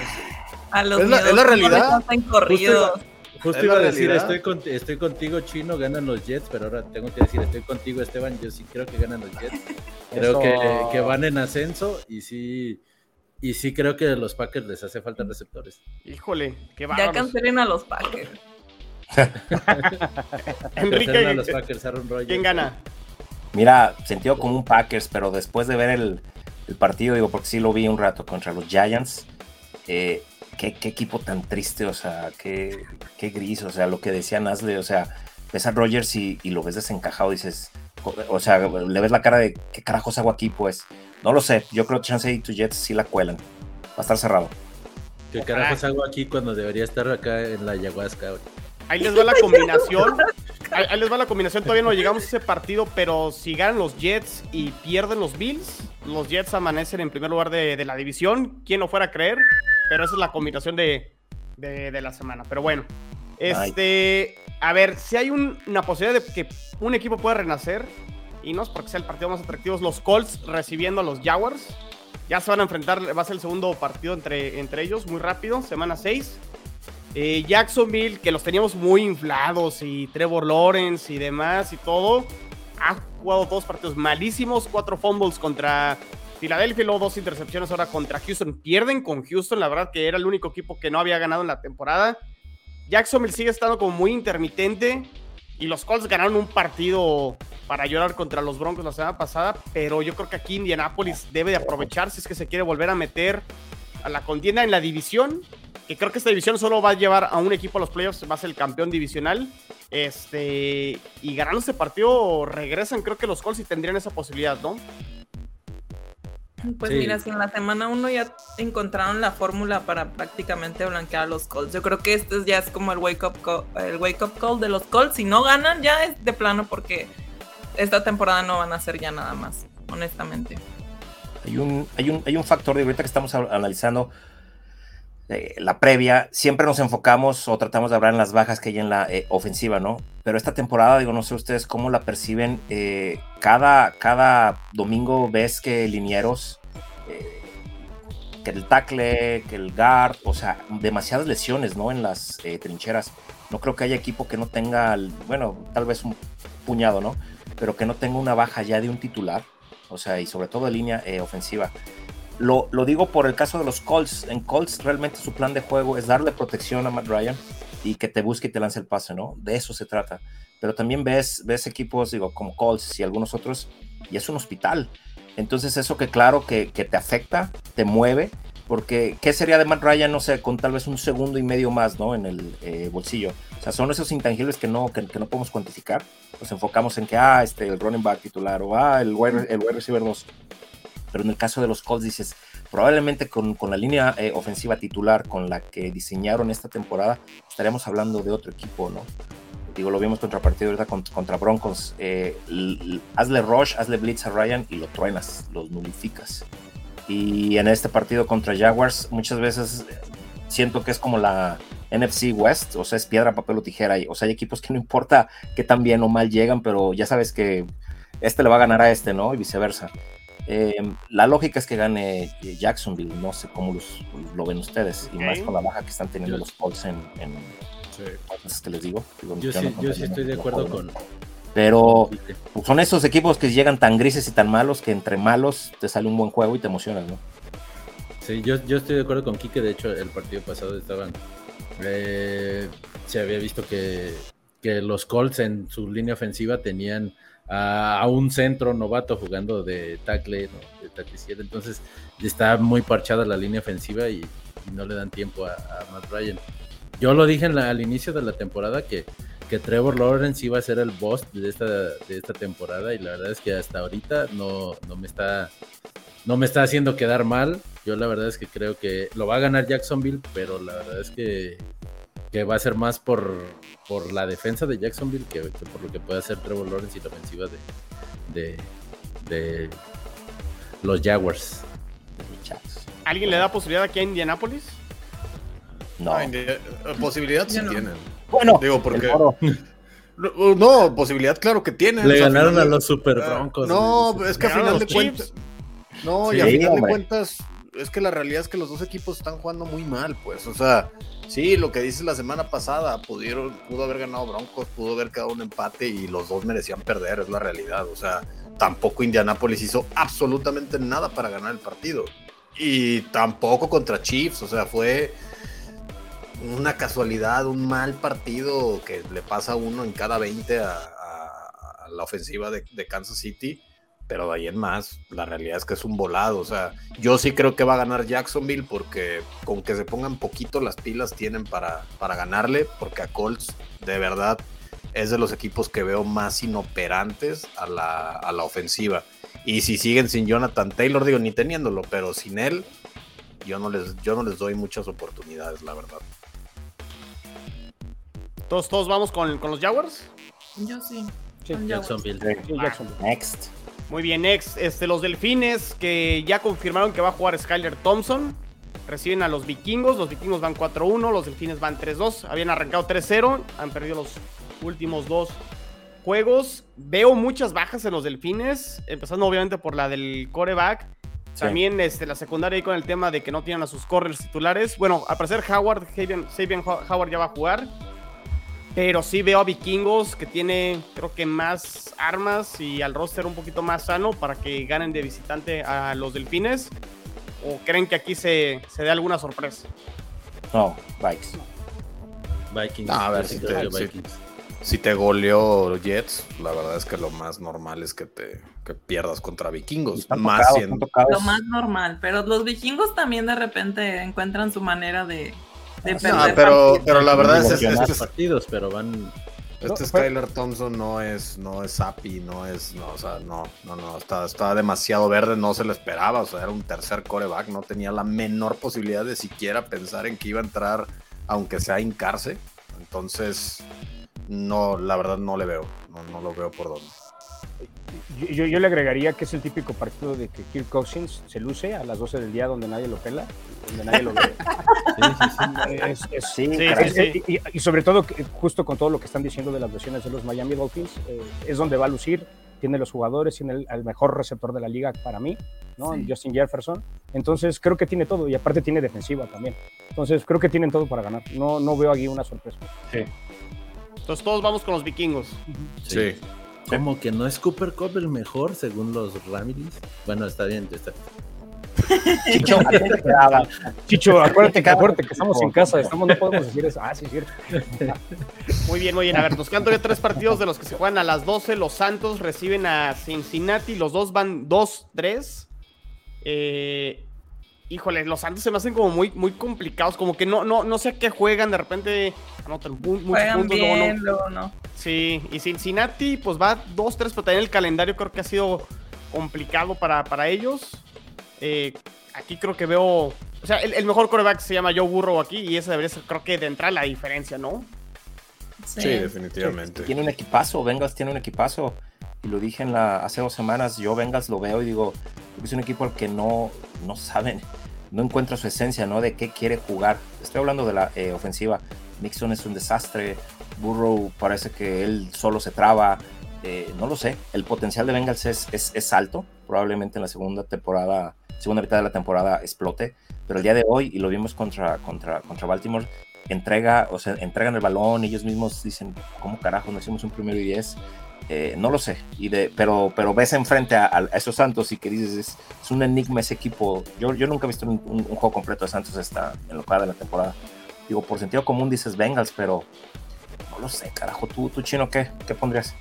A los Es la- es realidad. Justo Es iba a decir, realidad. estoy, con- estoy contigo, Chino, ganan los Jets, pero ahora tengo que decir, estoy contigo, Esteban, yo sí creo que ganan los Jets. <laughs> Creo que, que van en ascenso y sí, y sí creo que a los Packers les hace falta receptores. Híjole, qué Ya bárbaros. cancelen a los Packers. <laughs> Enrique, los Packers, Aaron Rodgers. ¿quién gana? Mira, sentido como un Packers, pero después de ver el, el partido, digo, porque sí lo vi un rato contra los Giants, eh, qué, qué equipo tan triste, o sea, qué, qué gris, o sea, lo que decía Nasle, o sea, ves a Rogers y, y lo ves desencajado, dices, o- sea, le ves la cara de qué carajos hago aquí, pues, no lo sé, yo creo que Chance y tu Jets sí la cuelan. a estar cerrado. ¿Qué carajos hago aquí cuando debería estar acá en la ayahuasca? Ahí les va la <laughs> combinación. Ahí, ahí les va la combinación. Todavía no llegamos a ese partido, pero si ganan los Jets y pierden los Bills, los Jets amanecen en primer lugar de, de la división. Quien no fuera a creer, pero esa es la combinación de, de- de la semana. Pero bueno, este, a ver, si hay un- una posibilidad de que un equipo pueda renacer, y no es porque sea el partido más atractivo, es los Colts recibiendo a los Jaguars. Ya se van a enfrentar, va a ser el segundo partido entre, entre ellos, muy rápido, semana 6. Eh, Jacksonville, que los teníamos muy inflados, y Trevor Lawrence y demás y todo, ha jugado dos partidos malísimos, cuatro fumbles contra Filadelfia luego dos intercepciones ahora contra Houston. Pierden con Houston, la verdad que era el único equipo que no había ganado en la temporada. Jacksonville sigue estando como muy intermitente y los Colts ganaron un partido para llorar contra los Broncos la semana pasada, pero yo creo que aquí Indianapolis debe de aprovechar si es que se quiere volver a meter a la contienda en la división, que creo que esta división solo va a llevar a un equipo a los playoffs, va a ser el campeón divisional. Este, y ganando este partido regresan, creo que los Colts sí tendrían esa posibilidad, ¿no? Pues Sí. mira, si en la semana uno ya encontraron la fórmula para prácticamente blanquear a los Colts. Yo creo que este ya es como el wake up call, el wake up call de los Colts. Si no ganan, ya es de plano porque esta temporada no van a hacer ya nada más, honestamente. Hay un, hay un, hay un factor de ahorita que estamos analizando la previa, siempre nos enfocamos o tratamos de hablar en las bajas que hay en la eh, ofensiva, ¿no? Pero esta temporada, digo, no sé ustedes cómo la perciben, eh, cada, cada domingo ves que linieros, eh, que el tackle, que el guard, o sea, demasiadas lesiones, ¿no? En las trincheras. No creo que haya equipo que no tenga, bueno, tal vez un puñado, ¿no? Pero que no tenga una baja ya de un titular, o sea, y sobre todo en línea ofensiva. Lo, lo digo por el caso de los Colts. En Colts realmente su plan de juego es darle protección a Matt Ryan y que te busque y te lance el pase, ¿no? De eso se trata. Pero también ves, ves equipos, digo, como Colts y algunos otros, y es un hospital. Entonces eso que claro que, que te afecta, te mueve, porque ¿qué sería de Matt Ryan, no sé, con tal vez un segundo y medio más, ¿no? En el eh, bolsillo. O sea, son esos intangibles que no, que, que no podemos cuantificar. Nos enfocamos en que, ah, este, el running back titular, o ah, el wide, el wide receiver 2 pero en el caso de los Colts dices, probablemente con, con la línea eh, ofensiva titular con la que diseñaron esta temporada, estaríamos hablando de otro equipo, ¿no? Digo, lo vimos contra partido ahorita contra, Broncos. eh, hazle rush, hazle blitz a Ryan y lo truenas, los nulificas. Y en este partido contra Jaguars, muchas veces eh, siento que es como la NFC West, o sea, es piedra, papel o tijera. O sea, hay equipos que no importa qué tan bien o mal llegan, pero ya sabes que este le va a ganar a este, ¿no? Y viceversa. Eh, la lógica es que gane eh, Jacksonville, no sé cómo los- lo ven ustedes, y más con la baja que están teniendo Yo- los Colts en, en cosas que les digo. Digo, Yo yo sí, no yo sí contamino estoy de acuerdo con. Pero pues, son esos equipos que llegan tan grises y tan malos que entre malos te sale un buen juego y te emocionas, ¿no? Sí, yo, yo estoy de acuerdo con Kike. De hecho, el partido pasado estaban. eh, se había visto que, que los Colts en su línea ofensiva tenían a, un centro novato jugando de tackle, de tackle. Entonces, está muy parchada la línea ofensiva y, no le dan tiempo a, Matt Ryan. Yo lo dije al inicio de la temporada que, que Trevor Lawrence iba a ser el boss de esta, de esta temporada y la verdad es que hasta ahorita no, no me está no me está haciendo quedar mal. Yo la verdad es que creo que lo va a ganar Jacksonville, pero la verdad es que, que va a ser más por, por la defensa de Jacksonville que, que por lo que puede hacer Trevor Lawrence y la ofensiva de, de, de los Jaguars. ¿Alguien le da posibilidad aquí a Indianapolis? No. No, indi- eh, posibilidad sí no. tienen. Bueno, Digo, porque-. No, <laughs> no, posibilidad claro que tienen. Le O sea, ganaron a los Super Ah, Broncos. No, es que a final de cuentas. No, y a final hombre. de cuentas, es que la realidad es que los dos equipos están jugando muy mal, pues. O sea, sí, lo que dices la semana pasada, pudieron, pudo haber ganado Broncos, pudo haber quedado un empate y los dos merecían perder, es la realidad. O sea, tampoco Indianapolis hizo absolutamente nada para ganar el partido. Y tampoco contra Chiefs, o sea, fue una casualidad, un mal partido que le pasa a uno en cada 20 a, la ofensiva de Kansas City, pero de ahí en más, la realidad es que es un volado, o sea, yo sí creo que va a ganar Jacksonville porque con que se pongan poquito las pilas tienen para, para ganarle, porque a Colts de verdad es de los equipos que veo más inoperantes a la, a la ofensiva. Y si siguen sin Jonathan Taylor, digo, ni teniéndolo, pero sin él, yo no les, yo no les doy muchas oportunidades, la verdad. Todos, todos vamos con, con los Jaguars. Yo sí. Sí, con Jaguars. Jacksonville. Sí, Jacksonville. Next. Muy bien, next. Este, los Delfines que ya confirmaron que va a jugar Skyler Thompson. Reciben a los vikingos. Los vikingos van 4-1. Los delfines van 3-2. Habían arrancado 3-0. Han perdido los últimos dos juegos. Veo muchas bajas en los delfines. Empezando obviamente por la del coreback. Sí. También este, la secundaria ahí con el tema de que no tienen a sus corners titulares. Bueno, al parecer Howard, Sabian Howard ya va a jugar. Pero sí veo a Vikingos que tiene, creo que más armas y al roster un poquito más sano para que ganen de visitante a los delfines. ¿O creen que aquí se, se dé alguna sorpresa? No, Vikes. Vikings. No, a ver, si te- si-. Si te goleó Jets, la verdad es que lo más normal es que te que pierdas contra vikingos. Más tocados, siendo-. Lo más normal, pero los vikingos también de repente encuentran su manera de, de No, perder pero, pero la verdad es, es- Emocionar. este, partidos, pero van. este No, fue- Skyler Thompson no es, no es happy, no es, no, o sea, no, no, no, está, está demasiado verde, no se lo esperaba, o sea, era un tercer coreback, no tenía la menor posibilidad de siquiera pensar en que iba a entrar, aunque sea a hincarse. Entonces, no, la verdad no le veo, no, no lo veo por dónde. Yo, le agregaría que es el típico partido de que Kirk Cousins se luce a las 12 del día donde nadie lo pela, donde nadie lo ve. <laughs> Sí, sí, sí. Es- es- Sí, Sí, caray. sí, sí. Y, sobre todo, justo con todo lo que están diciendo de las lesiones de los Miami Dolphins, eh, es donde va a lucir. Tiene los jugadores, tiene el, al mejor receptor de la liga para mí, ¿no? Sí. Justin Jefferson. Entonces, creo que tiene todo y aparte tiene defensiva también. Entonces, creo que tienen todo para ganar. No, no veo aquí una sorpresa. Entonces todos vamos con los vikingos. Sí. Como que no es Cooper Cup el mejor según los Ramillies. Bueno, está bien, está. Chicho, <laughs> ¿a quién te quedaba? Chicho, acuérdate, que- acuérdate que estamos en casa, estamos, no podemos decir eso. Ah, sí, es cierto. Muy bien, muy bien. A ver, nos quedan todavía tres partidos de los que se juegan a las 12. Los Santos reciben a Cincinnati. Los dos van 2-3. Eh, híjole, los Santos se me hacen como muy, muy complicados. Como que no, no, no sé a qué juegan. De repente anotan mu- muchos Juegan puntos. luego no. bien, luego no. Sí, y Cincinnati pues va 2-3, pero también el calendario creo que ha sido complicado para, para ellos. Eh, aquí creo que veo... O sea, el, el mejor coreback se llama Joe Burrow aquí y esa debería ser creo que de entrada la diferencia, ¿no? Sí. Sí, definitivamente. Tiene un equipazo, Bengals tiene un equipazo. Y lo dije en la, hace dos semanas, yo Bengals lo veo y digo, es un equipo al que no, no saben, no encuentra su esencia, ¿no? De qué quiere jugar. Estoy hablando de la eh, ofensiva. Mixon es un desastre, Burrow parece que él solo se traba. eh, no lo sé, el potencial de Bengals es, es, es alto, probablemente en la segunda temporada, segunda mitad de la temporada explote, pero el día de hoy, y lo vimos contra, contra, contra Baltimore, entrega, o sea, entregan el balón, ellos mismos dicen, ¿cómo carajo no hicimos un primero y diez? Eh, no lo sé, y de, pero, pero ves enfrente a, a esos Santos y que dices, es, es un enigma ese equipo. Yo, yo nunca he visto un, un- un juego completo de Santos esta, en lo que de la temporada. Digo, por sentido común dices Bengals, pero no lo sé, carajo. ¿Tú, tú chino, qué, qué pondrías?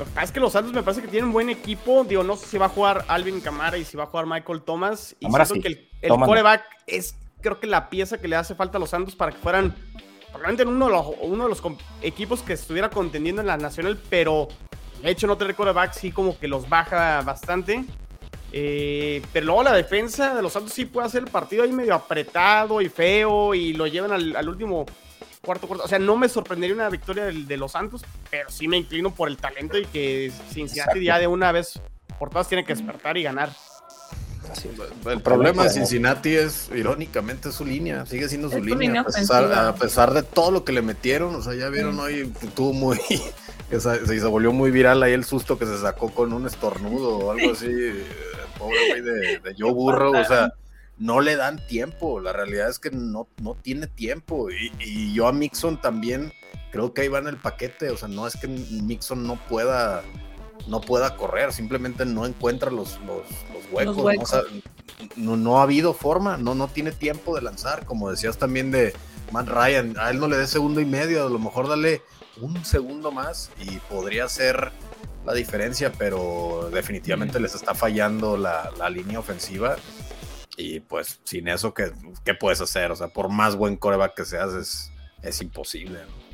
Lo que pasa es que los Santos me parece que tienen un buen equipo. Digo, no sé si va a jugar Alvin Camara y si va a jugar Michael Thomas. Y Camara siento sí, que el, el coreback es, creo que la pieza que le hace falta a los Santos para que fueran probablemente en uno de los, uno de los equipos que estuviera contendiendo en la nacional, pero el hecho de no tener coreback sí como que los baja bastante. Eh, pero luego la defensa de los Santos sí puede hacer el partido ahí medio apretado y feo y lo llevan al, al último cuarto cuarto. O sea, no me sorprendería una victoria de, los Santos, pero sí me inclino por el talento y que Cincinnati Exacto. ya de una vez por todas tiene que despertar y ganar. Así es. El problema de Cincinnati es, irónicamente, su línea. Sigue siendo su línea. línea a, pesar, ofensiva. a pesar de todo lo que le metieron. O sea, ya vieron hoy, tuvo muy. <laughs> que se, se volvió muy viral ahí el susto que se sacó con un estornudo o algo así. Pobre güey de, de Joe Burrow. O sea, no le dan tiempo. La realidad es que no, no tiene tiempo. Y, y yo a Mixon también creo que ahí va en el paquete. O sea, no es que Mixon no pueda no pueda correr, simplemente no encuentra los, los, los huecos, Los ¿no? huecos. O sea, no, no ha habido forma, no, no tiene tiempo de lanzar, como decías también de Matt Ryan, a él no le dé segundo y medio, a lo mejor dale un segundo más y podría ser la diferencia, pero definitivamente les está fallando la, la línea ofensiva y pues sin eso, ¿qué, qué puedes hacer? O sea, por más buen coreback que seas, es, es imposible. ¿no?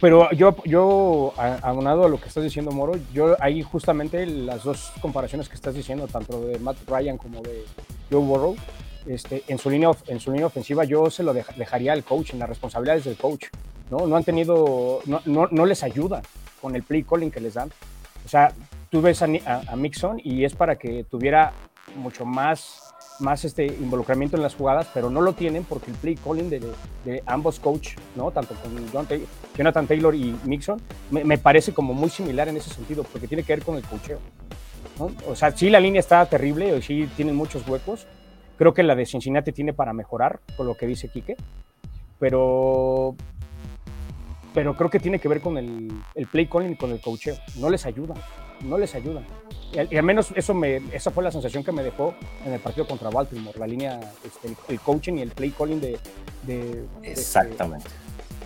Pero yo, yo, aunado a lo que estás diciendo, Moro, yo ahí justamente las dos comparaciones que estás diciendo, tanto de Matt Ryan como de Joe Burrow, este, en, su línea, en su línea ofensiva yo se lo dej- dejaría al coach, en las responsabilidades del coach. No, no han tenido, no, no, no les ayuda con el play calling que les dan. O sea, tú ves a, a- a Mixon y es para que tuviera mucho más, más este involucramiento en las jugadas, pero no lo tienen porque el play calling de, de ambos coach, ¿no? tanto con Jonathan Taylor y Mixon, me, me parece como muy similar en ese sentido, porque tiene que ver con el coacheo. ¿no? O sea, sí la línea está terrible, o sí tienen muchos huecos. Creo que la de Cincinnati tiene para mejorar, por lo que dice Quique, pero pero creo que tiene que ver con el, el play calling y con el coacheo. No les ayuda, no les ayuda. Y al, y al menos eso me, esa fue la sensación que me dejó en el partido contra Baltimore, la línea, este, el, el coaching y el play calling de... de- Exactamente.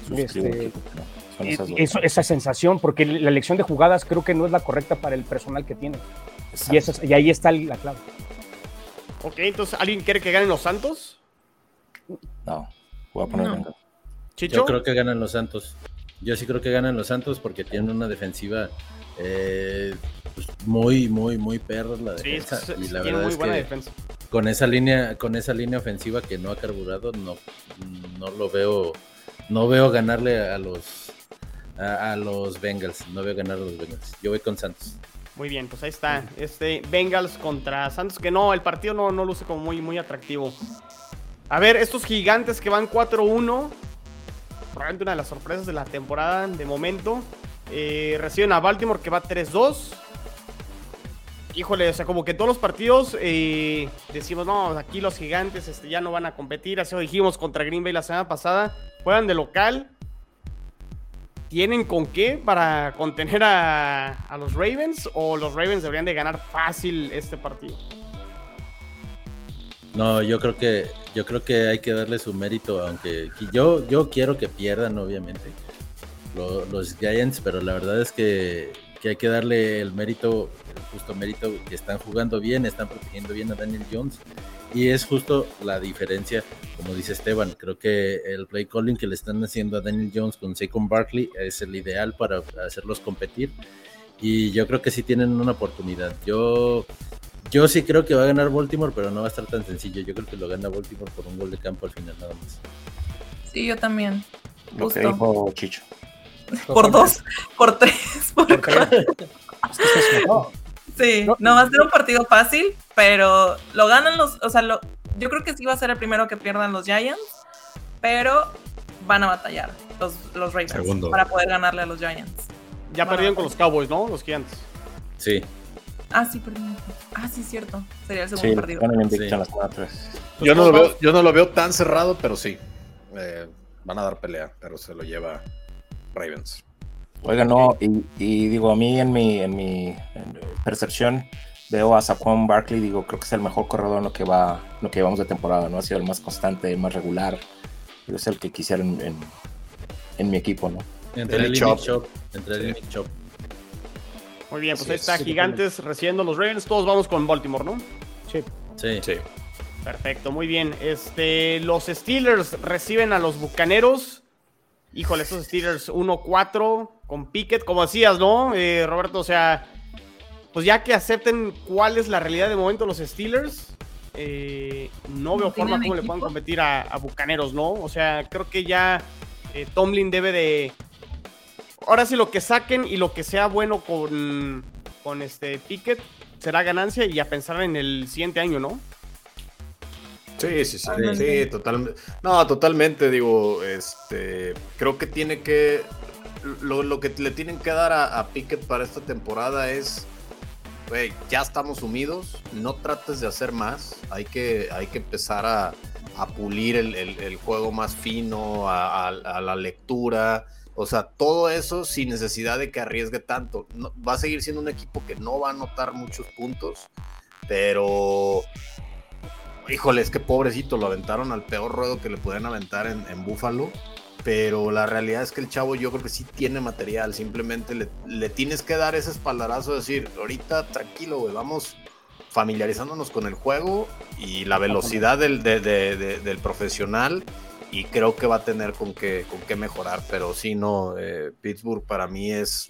de este- eso- esa sensación, porque la elección de jugadas creo que no es la correcta para el personal que tiene. Y, esa es- y ahí está la clave. Ok, entonces, ¿alguien quiere que ganen los Santos? No, voy a poner No. Yo creo que ganan los Santos. Yo sí creo que ganan los Santos porque tienen una defensiva eh, pues, muy, muy, muy perra la defensa. sí, y la verdad muy es buena que defensa. con esa línea, con esa línea ofensiva que no ha carburado, no, no lo veo, no veo ganarle a los a, a los Bengals. No veo ganar a los Bengals. Yo voy con Santos. Muy bien, pues ahí está. Este Bengals contra Santos, que no, el partido no, no luce como muy, muy atractivo. A ver, estos gigantes que van 4-1. Probablemente una de las sorpresas de la temporada de momento. Eh, reciben a Baltimore que va 3-2. Híjole, o sea, como que todos los partidos eh, decimos, no, aquí los gigantes este, ya no van a competir. Así lo dijimos contra Green Bay la semana pasada. Juegan de local. ¿Tienen con qué para contener a, a los Ravens? ¿O los Ravens deberían de ganar fácil este partido? No, yo creo que yo creo que hay que darle su mérito, aunque yo yo quiero que pierdan, obviamente, lo- los Giants, pero la verdad es que, que hay que darle el mérito, el justo mérito que están jugando bien, están protegiendo bien a Daniel Jones y es justo la diferencia, como dice Esteban, creo que el play calling que le están haciendo a Daniel Jones con Saquon Barkley es el ideal para hacerlos competir y yo creo que sí tienen una oportunidad. Yo yo sí creo que va a ganar Baltimore, pero no va a estar tan sencillo. Yo creo que lo gana Baltimore por un gol de campo al final nada más. Sí, yo también. Lo que dijo Chicho. Por dos, por tres, <laughs> por cuatro. No, Sí, No. va a ser un partido fácil, pero lo ganan los, o sea, lo, yo creo que sí va a ser el primero que pierdan los Giants, pero van a batallar los, los Ravens Segundo. para poder ganarle a los Giants. Ya perdieron con los Cowboys, ¿no? Los gigantes. Sí, Ah, sí, perdón. Ah, sí, cierto. Sería el segundo Sí, partido. ganan invicto Sí. en la semana 3. Yo no, lo veo, yo no lo veo tan cerrado, pero sí. Eh, van a dar pelea, pero se lo lleva Ravens. Oiga, no, y, y digo, a mí en mi, en mi en percepción veo a Saquon Barkley, digo, creo que es el mejor corredor en lo que va, lo que llevamos de temporada, ¿no? Ha sido el más constante, el más regular. Es el que quisiera en, en- en mi equipo, ¿no? entre El él y Chop. Nick Chop. Entre él y. Nick Chop. Muy bien, pues ahí es. está, Sí, gigantes recibiendo los Ravens. Todos vamos con Baltimore, ¿no? sí. Sí. Sí. Perfecto, muy bien. Este, los Steelers reciben a los Bucaneros. Híjole, estos Steelers 1-4 con Pickett, como decías, ¿no? Eh, Roberto, o sea, pues ya que acepten cuál es la realidad de momento los Steelers, eh, no veo forma como le puedan competir a, a Bucaneros, ¿no? O sea, creo que ya eh, Tomlin debe de... Ahora sí, lo que saquen y lo que sea bueno con, con este Pickett será ganancia y a pensar en el siguiente año, ¿no? Sí, sí, sí. Sí, totalmente. No, totalmente, digo, este, creo que tiene que, lo, lo que le tienen que dar a, a Pickett para esta temporada es, güey, ya estamos sumidos, no trates de hacer más, hay que, hay que empezar a, a pulir el, el- el juego más fino, a, a- a la lectura, o sea, todo eso sin necesidad de que arriesgue tanto. No- va a seguir siendo un equipo que no va a anotar muchos puntos, pero híjole, es que pobrecito, lo aventaron al peor ruedo que le pueden aventar en, en Búfalo. Pero la realidad es que el chavo yo creo que sí tiene material. Simplemente le, le tienes que dar ese espaldarazo de decir, ahorita tranquilo, güey, vamos familiarizándonos con el juego y la velocidad del, de- de- de- del profesional. Y creo que va a tener con qué, con qué mejorar. Pero sí, no, eh, Pittsburgh para mí es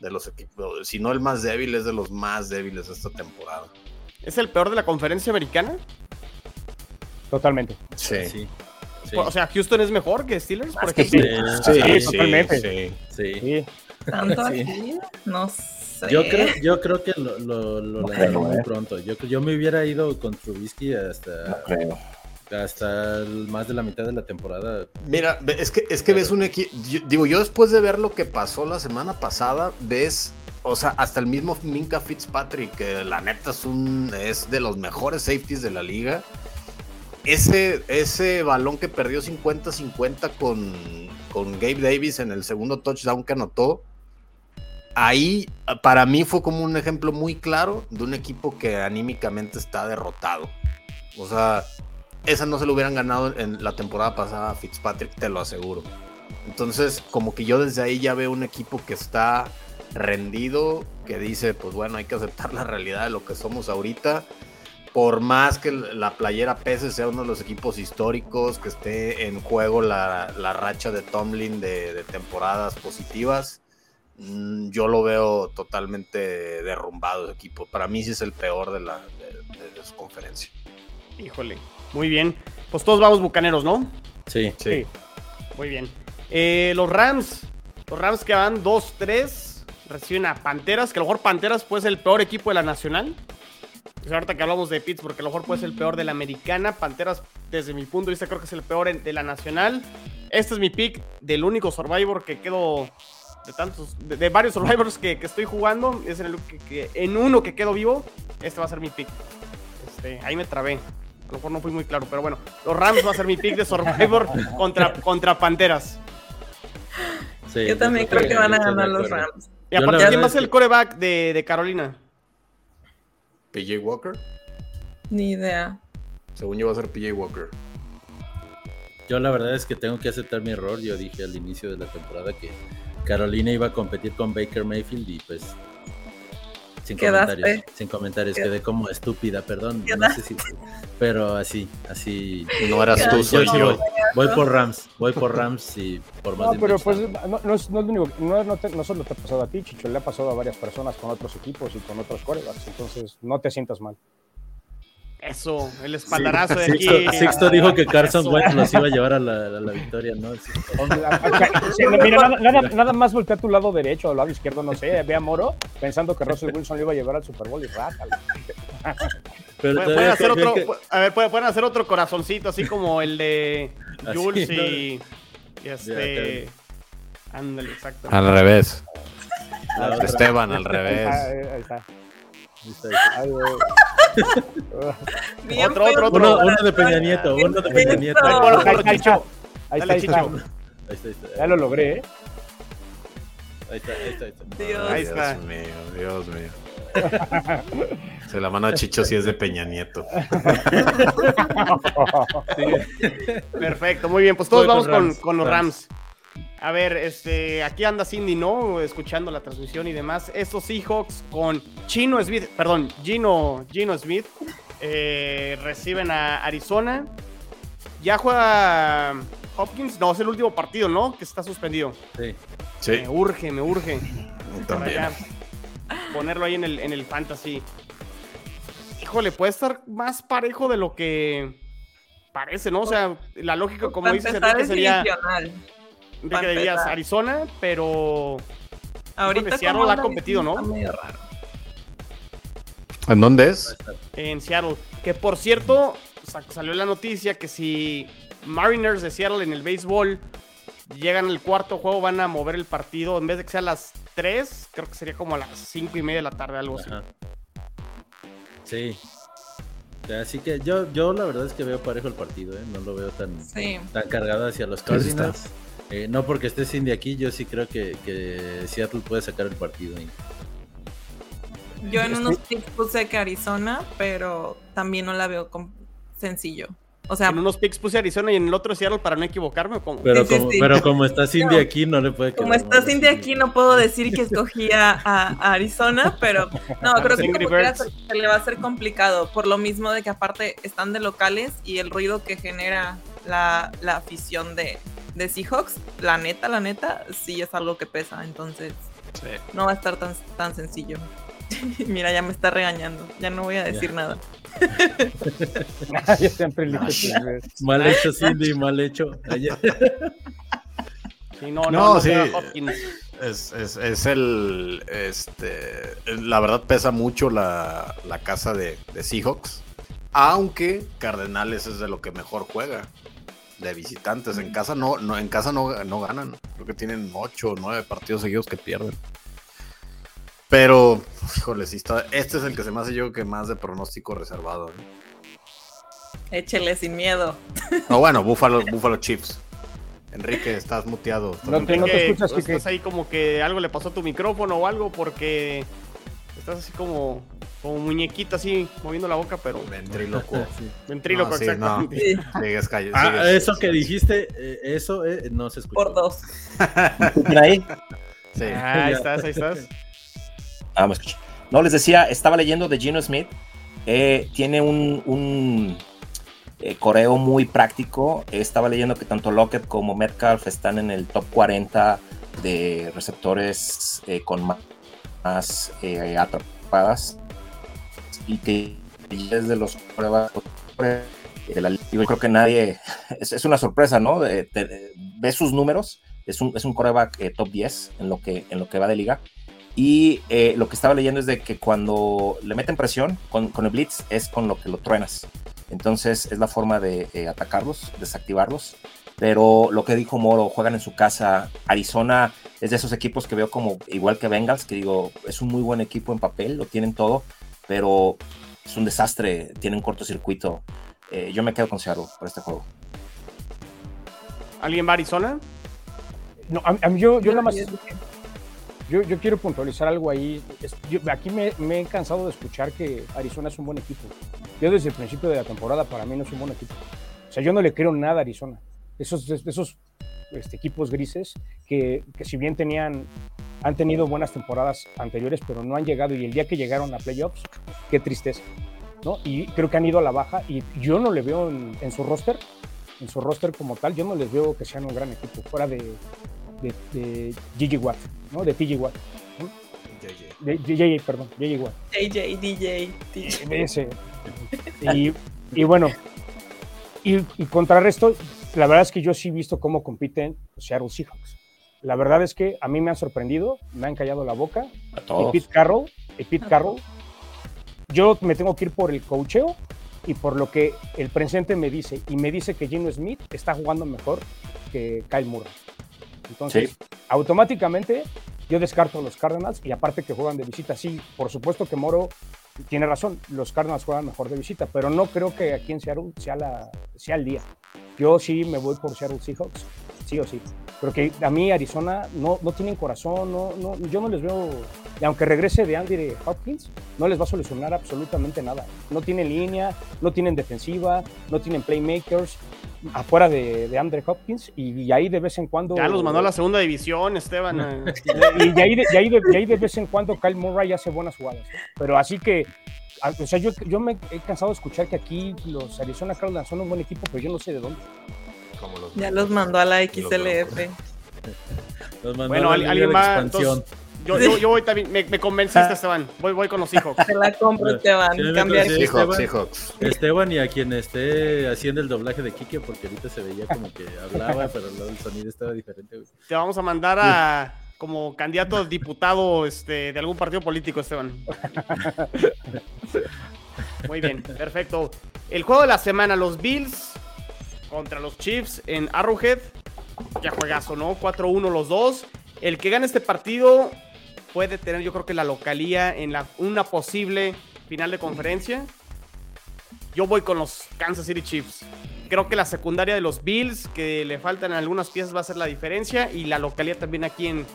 de los equipos, si no el más débil, es de los más débiles de esta temporada. ¿Es el peor de la conferencia americana? Totalmente. Sí. Sí. Sí. O sea, Houston es mejor que Steelers, por ejemplo. Sí, sí, totalmente. sí. Sí. Sí. ¿Tanto Sí. así? No sé. Yo creo, yo creo que lo, lo, lo No creo, muy eh. pronto. Yo, yo me hubiera ido con Trubisky No hasta, creo. hasta el- más de la mitad de la temporada. Mira, es que, es que ves un equipo. Digo, yo después de ver lo que pasó la semana pasada, ves. O sea, hasta el mismo Minka Fitzpatrick, que la neta es, un, es de los mejores safeties de la liga. Ese, ese balón que perdió 50-50 con, con Gabe Davis en el segundo touchdown que anotó, ahí para mí fue como un ejemplo muy claro de un equipo que anímicamente está derrotado. O sea, esa no se lo hubieran ganado en la temporada pasada Fitzpatrick, te lo aseguro. Entonces, como que yo desde ahí ya veo un equipo que está rendido, que dice, pues bueno, hay que aceptar la realidad de lo que somos ahorita. Por más que la playera pese sea uno de los equipos históricos, que esté en juego la, la racha de Tomlin de, de temporadas positivas, mm, yo lo veo totalmente derrumbado ese equipo. Para mí sí es el peor de, la, de- su conferencia. Híjole, muy bien. Pues todos vamos bucaneros, ¿no? Sí. Sí. Muy bien. Eh, los Rams. Los Rams que van 2-3. Reciben a Panteras. Que a lo mejor Panteras puede ser el peor equipo de la nacional. Pues ahorita que hablamos de Pittsburgh, que a lo mejor puede ser el peor de la americana. Panteras, desde mi punto de vista, creo que es el peor en- de la nacional. Este es mi pick del único Survivor que quedo. De tantos, de, de varios Survivors que, que estoy jugando. Es en, el que, que- en uno que quedo vivo. Este va a ser mi pick. Este, ahí me trabé. A lo mejor no fui muy claro, pero bueno. Los Rams va a ser mi pick de Survivor <laughs> contra, contra Panteras. sí, Yo también creo que van a ganar los. Rams. Y aparte, ¿quién va a ser el coreback de, de Carolina? PJ Walker, Ni idea. según yo va a ser PJ Walker. Yo la verdad es que tengo que aceptar mi error. Yo dije al inicio de la temporada que Carolina iba a competir con Baker Mayfield y pues sin Quedaste. comentarios, sin comentarios, Qued- quedé como estúpida, perdón, no Quedaste. sé si, pero así, así. No eras tú, soy yo. voy, voy por Rams, voy por Rams y por más No, pero pues no, no es, no es lo único, no, no, te- no solo te ha pasado a ti, Chicho, le ha pasado a varias personas con otros equipos y con otros corebacks, entonces no te sientas mal. Eso, el espaldarazo de aquí. Sixto, Sixto dijo que Carson. Wentz los iba a llevar a la, a la victoria, ¿no? Sí. <laughs> Sí, mira, nada, nada, nada más voltea a tu lado derecho o al lado izquierdo, no sé, ve a Moro pensando que Russell Wilson le iba a llevar al Super Bowl y rájale. <laughs> Pero Pueden, hacer otro, que- a ver, pueden, pueden hacer otro corazoncito, así como el de <laughs> Así, Jules ¿no? y, este. Ándale, exacto. Al revés. Esteban, al Ah, revés. ahí está. ahí está, <laughs> Bien Otro, otro, otro. Uno, uno de. Peña Nieto, uno de Peña Nieto. Ahí, está, ahí Chicho. está. Ahí está. Chicho. Ahí está, ahí está. Ya lo logré, ¿eh? Ahí está, ahí está, ahí está. Dios. Ahí está. Dios mío, Dios mío. <laughs> Se la mano a Chicho si es de Peña Nieto. <laughs> Perfecto, muy bien. Pues todos Voy vamos con, Rams, con los Rams. A ver, este, aquí anda Cindy, ¿no? Escuchando la transmisión y demás. Estos Seahawks con Chino Smith, perdón, Gino, Gino Smith, eh, reciben a Arizona. Ya juega Hopkins, no, es el último partido, ¿no? Que está suspendido. Sí. Sí, Me urge, me urge. También. ponerlo ahí en el, en el fantasy. Híjole, puede estar más parejo de lo que parece, ¿no? O sea, la lógica, como dices, sería Enrique para dirías. Arizona, pero Ahorita Seattle como ha competido, ¿no? está medio raro. ¿En dónde es? en Seattle. Que por cierto, sa- salió la noticia que si Mariners de Seattle en el béisbol llegan al cuarto juego, van a mover el partido. En vez de que sea a las 3, creo que sería como a las 5 y media de la tarde, algo así. Sí. Así que yo, yo la verdad es que veo parejo el partido, ¿eh? No lo veo tan, Sí. tan cargado hacia los Pues. Cardinals. Eh, no porque esté Cindy aquí, yo sí creo que, que Seattle puede sacar el partido. ahí. Yo en unos picks puse que Arizona, pero también no la veo sencillo. O sea, En unos picks puse Arizona y en el otro Seattle para no equivocarme. ¿o cómo? Pero, como, sí. pero como está Cindy aquí, no le puede como está Cindy aquí, no puedo decir que escogía a, Arizona, pero no, creo que se, le va a hacer complicado, por lo mismo de que aparte están de locales y el ruido que genera la, la afición de, de Seahawks, la neta, la neta, sí es algo que pesa, entonces no va a estar tan, tan sencillo. <laughs> Mira, ya me está regañando. Ya no voy a decir nada. <laughs> Yo siempre Pittsburgh. Mal hecho, Cindy, mal hecho. <laughs> Sí, no, no, No, no, sí. Es, es, es el. Este. La verdad pesa mucho la, la casa de, de Seahawks. Aunque Cardenales es de lo que mejor juega. De visitantes. En casa no, no, en casa no, no ganan. Creo que tienen 8 o 9 partidos seguidos que pierden. Pero, híjole, sí está. Este es el que se me hace yo que más de pronóstico reservado. ¿no? Échele sin miedo. No, bueno, Buffalo, Buffalo Chiefs. Enrique, estás muteado. estás No te- muteado. no te Que escuchas, estás ahí como que algo le pasó a tu micrófono o algo porque estás así como, como muñequita así moviendo la boca, pero Ventrílocuo. <laughs> Sí. ventríloco No, sí, no. exactamente. Sigues Ah, sigues- eso que dijiste, eh, eso eh, no se escuchó. por dos. <laughs> ¿Escuchan ahí? Sí. Ah, ahí estás, ahí estás. Ah, me escuché. No, les decía, estaba leyendo de Gino Smith. eh, tiene un, un, eh, coreo muy práctico. Estaba leyendo que tanto Lockett como Metcalf están en el top 40 de receptores eh, con más eh, atrapadas. Y que es de los de la liga. Yo creo que nadie. <laughs> Es, es una sorpresa, ¿no? De- de- de- ves sus números. Es un, es un coreback eh, top 10 en lo, que, en lo que va de liga. Y eh, lo que estaba leyendo es de que cuando le meten presión con, con el blitz es con lo que lo truenas. Entonces es la forma de eh, atacarlos, desactivarlos. Pero lo que dijo Moro, juegan en su casa. Arizona es de esos equipos que veo como igual que Bengals, que digo, es un muy buen equipo en papel, lo tienen todo, pero es un desastre, tienen cortocircuito. Eh, yo me quedo con Seattle por este juego. ¿Alguien va a Arizona? No, a, a mí yo, yo Yo nada más. Yo, yo quiero puntualizar algo ahí. Yo- aquí me, me he cansado de escuchar que Arizona es un buen equipo. Yo desde el principio de la temporada para mí no es un buen equipo. O sea, yo no le creo nada a Arizona. Esos, esos este, equipos grises que, que si bien tenían, han tenido buenas temporadas anteriores, pero no han llegado y el día que llegaron a playoffs, qué tristeza. ¿no? Y creo que han ido a la baja y yo no le veo en, en su roster, en su roster como tal, yo no les veo que sean un gran equipo, fuera de, de, de Gigi Watt, ¿no? De TG Watt. JJ, perdón, JJ Watt. AJ, DJ, DJ. Ese. Y, y bueno, y, y contrarresto, la verdad es que yo sí he visto cómo compiten los Seattle Seahawks. La verdad es que a mí me han sorprendido, me han callado la boca. A Y todos. Pete Carroll, y Pete Carroll, yo me tengo que ir por el coacheo y por lo que el presente me dice. Y me dice que Gino Smith está jugando mejor que Kyle Murray. Entonces, Sí. automáticamente yo descarto a los Cardinals y aparte que juegan de visita. Sí, por supuesto que Moro tiene razón, los Cardinals juegan mejor de visita, pero no creo que aquí en Seattle sea, la, sea el día. Yo sí me voy por Seattle Seahawks, sí o sí. Porque a mí Arizona no, no tienen corazón, no, no, yo no les veo, y aunque regrese de Andy Hopkins, no les va a solucionar absolutamente nada. No tienen línea, no tienen defensiva, no tienen playmakers afuera de, de Andre Hopkins y, y ahí de vez en cuando... Ya los mandó a la segunda división, Esteban. eh. y ahí de, y ahí de- y ahí de vez en cuando Kyle Murray hace buenas jugadas. ¿eh? Pero así que, o sea, yo, yo me he cansado de escuchar que aquí los Arizona Cardinals son un buen equipo, pero yo no sé de dónde. Como los Ya los mandó a la XLF. Los mandó Bueno, a la alguien de va. expansión. Entonces, yo, yo, yo voy también. Me, me convenciste, Esteban. Voy, voy con los <laughs> Seahawks. Se la compro, Esteban. Sí, Cambiar. parece- Seahawks, Esteban. Seahawks. Esteban y a quien esté haciendo el doblaje de Kike, porque ahorita se veía como que hablaba, <laughs> pero luego el sonido estaba diferente. güey. Te vamos a mandar a como candidato a diputado este, de algún partido político, Esteban. <laughs> Muy bien, perfecto. El juego de la semana, los Bills contra los Chiefs en Arrowhead. Ya juegazo, ¿no? 4-1 los dos. El que gane este partido puede tener, yo creo que la localía en la, una posible final de conferencia. Yo voy con los Kansas City Chiefs. Creo que la secundaria de los Bills, que le faltan algunas piezas, va a ser la diferencia. Y la localidad también aquí en,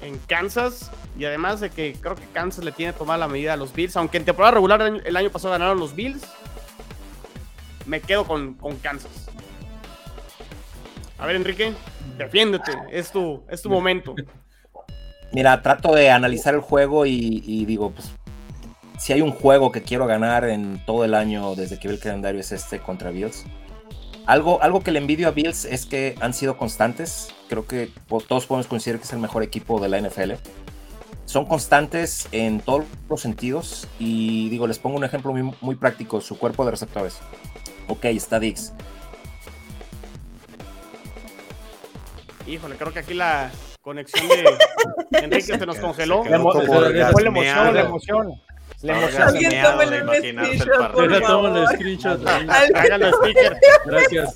en Kansas. Y además de que creo que Kansas le tiene tomada la medida a los Bills. Aunque en temporada regular el año, el año pasado ganaron los Bills. Me quedo con, con Kansas. A ver, Enrique, defiéndete. Es tu, es tu momento. <laughs> Mira, trato de analizar el juego y, digo, pues, si hay un juego que quiero ganar en todo el año desde que vi el calendario es este contra Bills. Algo, algo que le envidio a Bills es que han sido constantes. Creo que todos podemos considerar que es el mejor equipo de la NFL. son constantes en todos los sentidos. Y digo, les pongo un ejemplo muy, muy práctico: su cuerpo de receptores. Ok, está Dix. Híjole, creo que aquí la conexión de Enrique se nos congeló. Se quedó como Fue la emoción, la emoción. La emoción. Alguien el screenshot. Háganlo sticker. Gracias.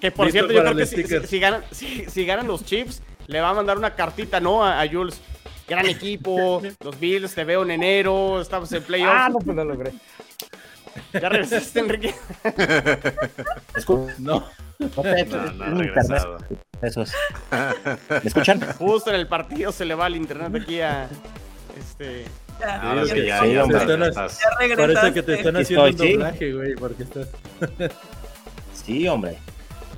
Que por Listo cierto, yo creo que si, si ganan, si, si ganan los Chips, le va a mandar una cartita, ¿no? A, a Jules. Gran equipo, los Bills, te veo en enero, estamos en playoffs. Ah, no, pues lo logré. Ya regresaste, Enrique. <laughs> No. no No, no regresado. Eso es. ¿Me escuchan? Justo en el partido se le va el internet aquí a. Este. Ya, sí, que- ya, sí, ya ya. Parece que te están haciendo un estoy, sí. doblaje, güey, porque estás. <laughs> Sí, hombre.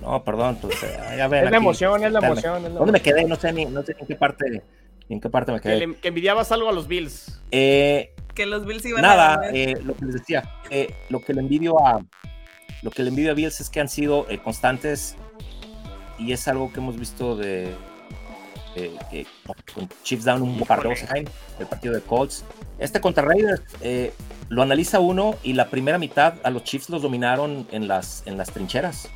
No, perdón. Pues, eh, ya ven Es la emoción, es la emoción. es la ¿Dónde me quedé? No sé ni, no sé en qué parte, en qué parte me Que, quedé. le- que envidiabas algo a los Bills. Eh, Que los Bills iban a nada, ganar. eh, lo que les decía, eh, lo que le envidio a lo que le envidio a Bills es que han sido eh, constantes y es algo que hemos visto de eh, eh, con Chiefs down un par de Anaheim, el partido de Colts. Este contra Raiders eh, lo analiza uno y la primera mitad a los Chiefs los dominaron en las, en las trincheras.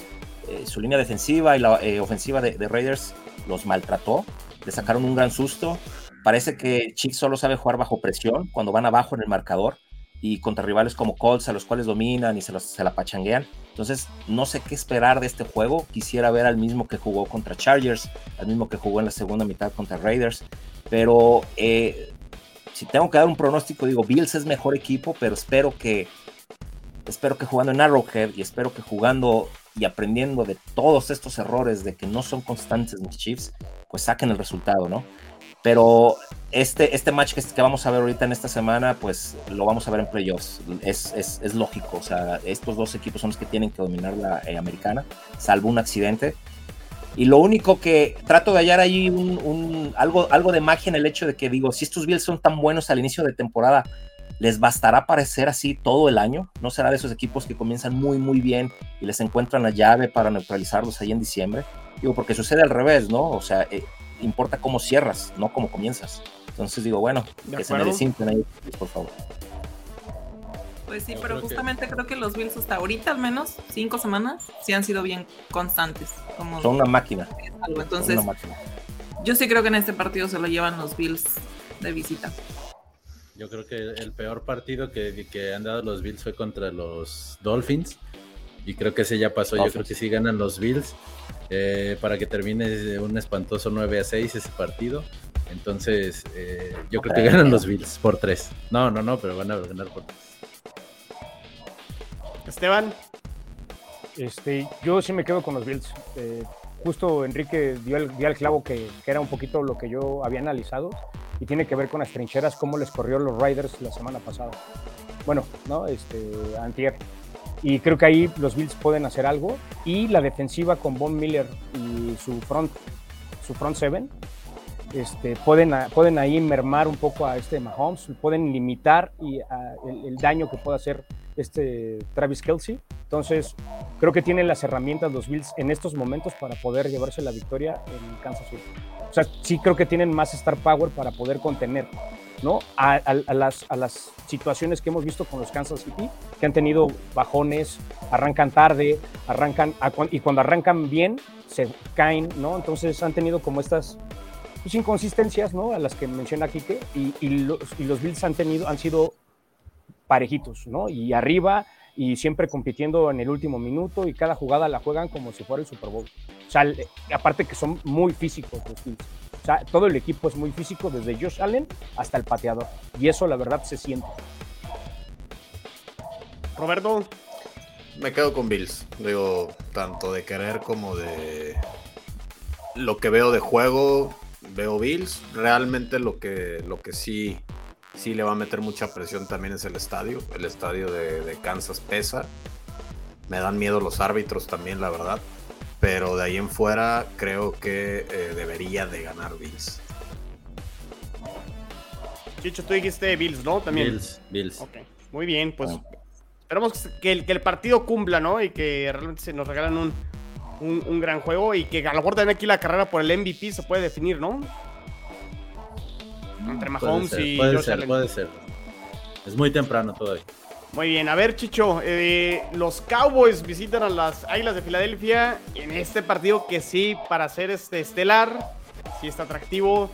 Eh, su línea defensiva y la eh, ofensiva de, de Raiders los maltrató, le sacaron un gran susto. Parece que Chiefs solo sabe jugar bajo presión cuando van abajo en el marcador y contra rivales como Colts a los cuales dominan y se, los, se la pachanguean. Entonces, no sé qué esperar de este juego. Quisiera ver al mismo que jugó contra Chargers, al mismo que jugó en la segunda mitad contra Raiders. Pero eh, si tengo que dar un pronóstico, digo, Bills es mejor equipo, pero espero que espero que jugando en Arrowhead y espero que jugando y aprendiendo de todos estos errores de que no son constantes mis Chiefs, pues saquen el resultado, ¿no? Pero este, este match que, que vamos a ver ahorita en esta semana, pues lo vamos a ver en playoffs. Es, es, es lógico, o sea, estos dos equipos son los que tienen que dominar la eh, americana, salvo un accidente. Y lo único que trato de hallar ahí un, un- algo, algo de magia en el hecho de que digo, si estos Bills son tan buenos al inicio de temporada, ¿les bastará para ser así todo el año? ¿No será de esos equipos que comienzan muy, muy bien y les encuentran la llave para neutralizarlos ahí en diciembre? Digo, porque sucede al revés, ¿no? O sea, eh, importa cómo cierras, no cómo comienzas. Entonces digo, bueno, De que se me ahí, por favor. Pues sí, Yo pero creo que- justamente creo que los Bills hasta ahorita al menos, cinco semanas, sí han sido bien constantes. Como Son una máquina. algo. Entonces, una máquina. yo sí creo que en este partido se lo llevan los Bills de visita. Yo creo que el peor partido que, que han dado los Bills fue contra los Dolphins. Y creo que ese ya pasó. Yo creo que sí ganan los Bills. eh, para que termine un espantoso 9 a 6 ese partido. Entonces, eh, yo creo que ganan los Bills por 3. No, no, no, pero van a ganar por 3. Esteban, Este, yo sí me quedo con los Bills. Eh, justo Enrique dio el, dio el clavo que, que era un poquito lo que yo había analizado y tiene que ver con las trincheras, cómo les corrió los Riders la semana pasada. Bueno, ¿no? Este, antier. Y creo que ahí los Bills pueden hacer algo. Y la defensiva con Von Miller y su front, su front seven, este, pueden, pueden ahí mermar un poco a este Mahomes, pueden limitar y, a- el, el daño que pueda hacer este Travis Kelsey. Entonces, creo que tienen las herramientas los Bills en estos momentos para poder llevarse la victoria en Kansas City. O sea, sí creo que tienen más star power para poder contener ¿no? a, a- a las, a las situaciones que hemos visto con los Kansas City, que han tenido bajones, arrancan tarde, arrancan y cuando arrancan bien se caen, ¿no? Entonces han tenido como estas pues, inconsistencias, ¿no? A las que menciona Kike y, y los, y los Bills han tenido, han sido parejitos, ¿no? Y arriba y siempre compitiendo en el último minuto y cada jugada la juegan como si fuera el Super Bowl. O sea, aparte que son muy físicos los Bills. O sea, todo el equipo es muy físico, desde Josh Allen hasta el pateador. Y eso, la verdad, se siente. Roberto, Me quedo con Bills. Digo, tanto de querer como de lo que veo de juego, veo Bills. Realmente lo que, lo que sí, sí le va a meter mucha presión también es el estadio. El estadio de, de Kansas pesa. Me dan miedo los árbitros también, la verdad. Pero de ahí en fuera creo que eh, debería de ganar Bills. Chicho, tú dijiste Bills, ¿no? También. Bills, Bills. Ok, muy bien, pues esperamos que el, que el partido cumpla, ¿no? Y que realmente se nos regalan un, un, un gran juego y que a lo mejor también aquí la carrera por el MVP se puede definir, ¿no? entre Puede Mahomes ser, y puede Josh ser, Allen. puede ser. Es muy temprano todavía. Muy bien, a ver, Chicho, eh, los Cowboys visitan a las Águilas de Filadelfia en este partido que sí, para ser este estelar, sí está atractivo.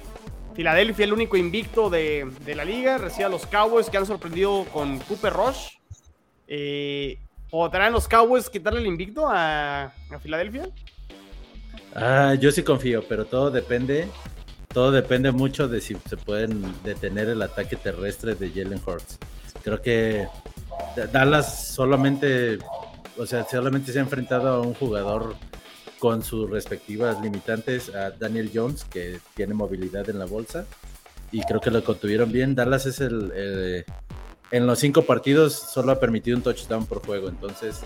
Filadelfia, el único invicto de, la liga, recibe a los Cowboys que han sorprendido con Cooper Rush. Eh, ¿Podrán los Cowboys quitarle el invicto a, Filadelfia? Ah, yo sí confío, pero todo depende, todo depende mucho de si se pueden detener el ataque terrestre de Jalen Hurts. Creo que Dallas solamente, o sea, solamente se ha enfrentado a un jugador con sus respectivas limitantes, a Daniel Jones, que tiene movilidad en la bolsa, y creo que lo contuvieron bien. Dallas es el, en los cinco partidos solo ha permitido un touchdown por juego, entonces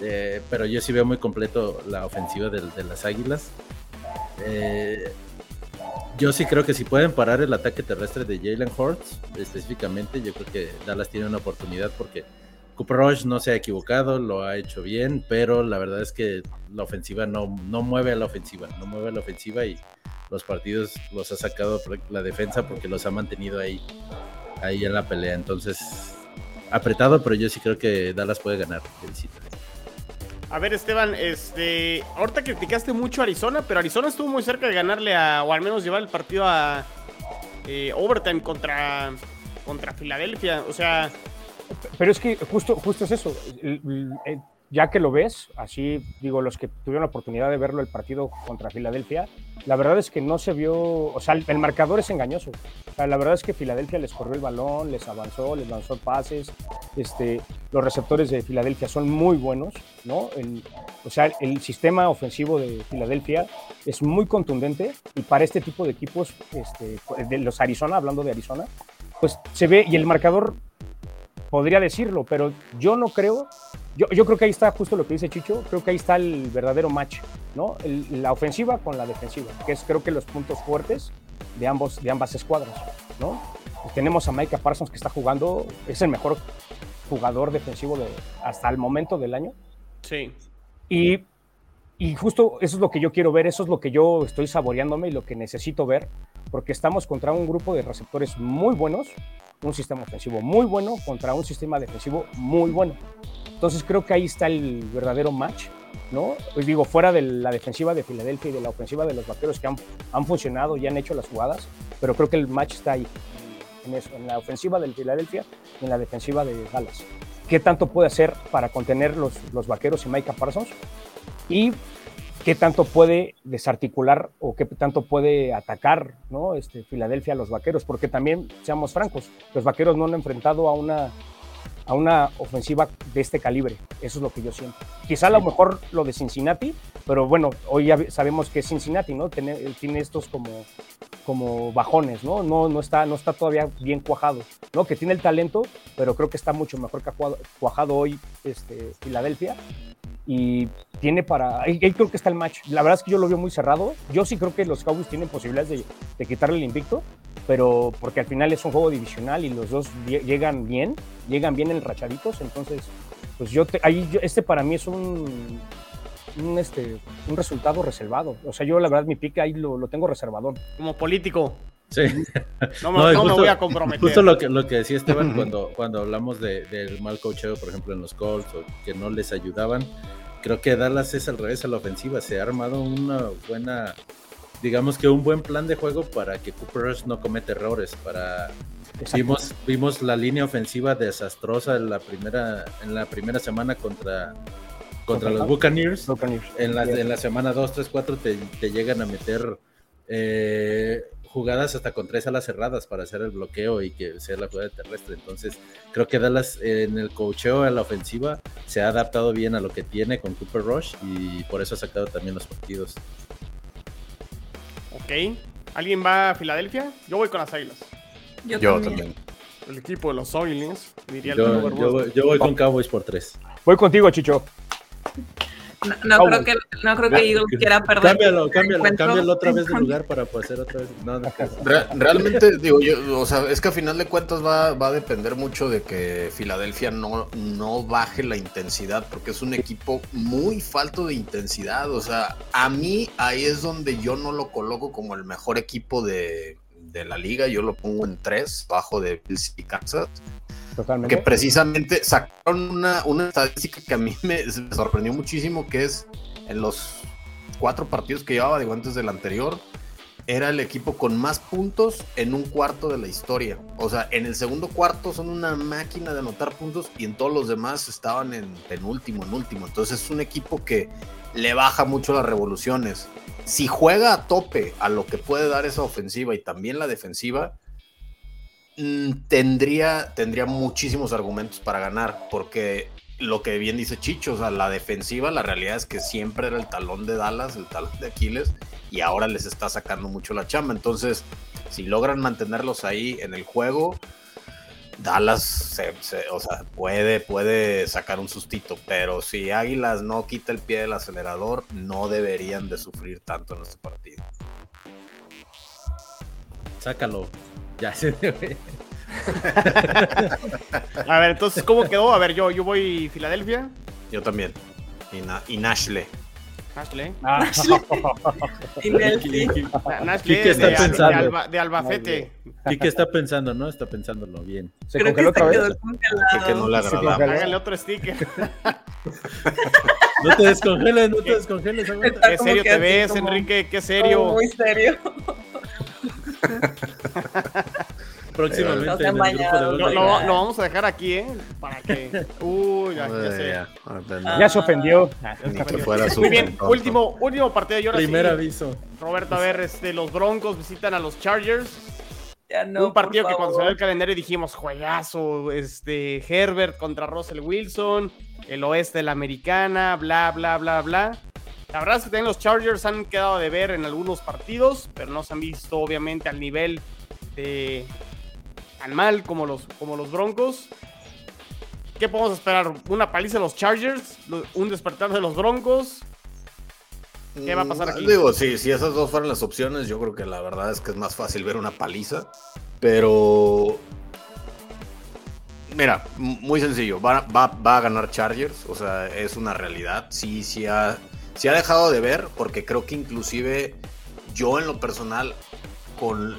eh, pero yo sí veo muy completo la ofensiva de, las Águilas. Eh, yo sí creo que si pueden parar el ataque terrestre de Jalen Hurts, específicamente, yo creo que Dallas tiene una oportunidad porque Cooper Rush no se ha equivocado, lo ha hecho bien, pero la verdad es que la ofensiva no, no mueve a la ofensiva, no mueve a la ofensiva y los partidos los ha sacado la defensa porque los ha mantenido ahí, ahí en la pelea. Entonces, apretado, pero yo sí creo que Dallas puede ganar de visita. A ver, Esteban, este, ahorita criticaste mucho a Arizona, pero Arizona estuvo muy cerca de ganarle a, o al menos llevar el partido a eh, overtime contra, contra Filadelfia. O sea, Pero es que justo, justo es eso. El- Ya que lo ves, así digo, los que tuvieron la oportunidad de verlo el partido contra Filadelfia, la verdad es que no se vio, o sea, el, marcador es engañoso. La verdad es que Filadelfia les corrió el balón, les avanzó, les lanzó pases. Este, los receptores de Filadelfia son muy buenos, ¿no? El- o sea, el sistema ofensivo de Filadelfia es muy contundente y para este tipo de equipos, este, de los Arizona, hablando de Arizona, pues se ve y el marcador podría decirlo, pero yo no creo, yo, yo creo que ahí está justo lo que dice Chicho, creo que ahí está el verdadero match, ¿no? El- la ofensiva con la defensiva, que es creo que los puntos fuertes de, ambos, de ambas escuadras, ¿no? Tenemos a Micah Parsons que está jugando, es el mejor jugador defensivo de, hasta el momento del año, sí. y, y justo eso es lo que yo quiero ver, eso es lo que yo estoy saboreándome y lo que necesito ver, porque estamos contra un grupo de receptores muy buenos, un sistema ofensivo muy bueno contra un sistema defensivo muy bueno. Entonces creo que ahí está el verdadero match, ¿no? Pues digo, fuera de la defensiva de Filadelfia y de la ofensiva de los vaqueros que han, han funcionado y han hecho las jugadas, pero creo que el match está ahí, en eso, en la ofensiva del Filadelfia y en la defensiva de Dallas. ¿Qué tanto puede hacer para contener los, los vaqueros y Micah Parsons? Y qué tanto puede desarticular o qué tanto puede atacar ¿no? este, Filadelfia a los vaqueros, porque también, seamos francos, los vaqueros no han enfrentado a una, a una ofensiva de este calibre. Eso es lo que yo siento. Quizá a lo mejor lo de Cincinnati, pero bueno, hoy ya sabemos que es Cincinnati, ¿no? Tiene, tiene estos como, como bajones, ¿no? No, no, está, no está todavía bien cuajado, ¿no? Que tiene el talento, pero creo que está mucho mejor que cuajado, cuajado hoy este, Filadelfia y tiene para. Ahí, creo que está el match. La verdad es que yo lo veo muy cerrado. Yo sí creo que los Cowboys tienen posibilidades de, de quitarle el invicto, pero porque al final es un juego divisional y los dos lle- llegan bien, llegan bien enrachaditos. Entonces, pues yo. te- ahí yo- este para mí es un. Un, este, un resultado reservado. O sea, yo la verdad mi pique ahí lo, lo tengo reservador. Como político. Sí. No me, No, voy a comprometer. Justo lo que, lo que decía Esteban cuando, cuando hablamos de- del mal cocheo, por ejemplo, en los Colts, o que no les ayudaban. Creo que Dallas es al revés a la ofensiva. Se ha armado una buena, digamos que un buen plan de juego para que Cooper Rush no cometa errores. Para vimos, vimos la línea ofensiva desastrosa en la primera, en la primera semana contra, contra los Buccaneers Buccaneers. en la, en la semana 2, 3, 4 te, te llegan a meter eh, jugadas hasta con tres alas cerradas para hacer el bloqueo y que sea la jugada terrestre. Entonces, creo que Dallas eh, en el cocheo a la ofensiva se ha adaptado bien a lo que tiene con Cooper Rush y por eso ha sacado también los partidos. Ok. ¿Alguien va a Filadelfia? Yo voy con las Águilas. Yo, Yo también. también. El equipo de los diría el Yo, voy- yo voy con Cowboys por tres. Voy contigo, Chicho. No, creo que, no creo que Eagles quiera perder. Cámbialo, cámbialo, cámbialo otra vez de <laughs> lugar para hacer otra vez. No, no, Re- realmente, digo yo, o sea, es que a final de cuentas va, va a depender mucho de que Filadelfia no, no baje la intensidad, porque es un equipo muy falto de intensidad. O sea, a mí ahí es donde yo no lo coloco como el mejor equipo de, de la liga. Yo lo pongo en tres, bajo de Bills y Kansas. Que precisamente sacaron una, una estadística que a mí me, sorprendió muchísimo, que es en los cuatro partidos que llevaba, digo, antes del anterior, era el equipo con más puntos en un cuarto de la historia. O sea, en el segundo cuarto son una máquina de anotar puntos y en todos los demás estaban en penúltimo, en último. Entonces es un equipo que le baja mucho las revoluciones. Si juega a tope a lo que puede dar esa ofensiva y también la defensiva, tendría, tendría muchísimos argumentos para ganar, porque lo que bien dice Chicho, o sea, la defensiva, la realidad es que siempre era el talón de Dallas, el talón de Aquiles, y ahora les está sacando mucho la chamba. Entonces, si logran mantenerlos ahí en el juego, Dallas o sea, puede, puede sacar un sustito, pero si Águilas no quita el pie del acelerador, no deberían de sufrir tanto en este partido. Sácalo. Ya se debe. <laughs> A ver, entonces, ¿cómo quedó? A ver, yo, yo voy Filadelfia. Yo también. Y, Na- y Nashle. Ashley. Ah, <laughs> está de, de pensando. Alba- de Albacete. Quique está pensando, ¿no? Está pensándolo bien. se Creo que congeló otra vez. congelado. Que no le Se agradaba. congeló. Háganle otro sticker. No te descongeles, no te descongeles. Qué serio que te ves, como- Enrique, qué serio. Muy serio. <laughs> Próximamente No se en el grupo de Lo, Golden lo- vamos a dejar aquí, ¿eh? Para que. Uy, ya, ya sé. Ya, Ya se ofendió. Fuera su Muy bien, último, último partido y ahora sí, Primer aviso. Roberto, a ver, este, los Broncos visitan a los Chargers. Ya no, un partido que cuando salió el calendario dijimos, juegazo, este, Herbert contra Russell Wilson, el oeste de la americana, bla, bla, bla, bla. La verdad es que también los Chargers han quedado de ver en algunos partidos, pero no se han visto obviamente al nivel de tan mal como los, como los Broncos. ¿Qué podemos esperar? ¿Una paliza de los Chargers? ¿Un despertar de los Broncos? ¿Qué va a pasar aquí? Digo, sí, si esas dos fueran las opciones, yo creo que la verdad es que es más fácil ver una paliza. Pero. Mira, muy sencillo. Va, va- va a ganar Chargers. O sea, es una realidad. Sí, sí ha, sí ha dejado de ver. Porque creo que inclusive yo en lo personal.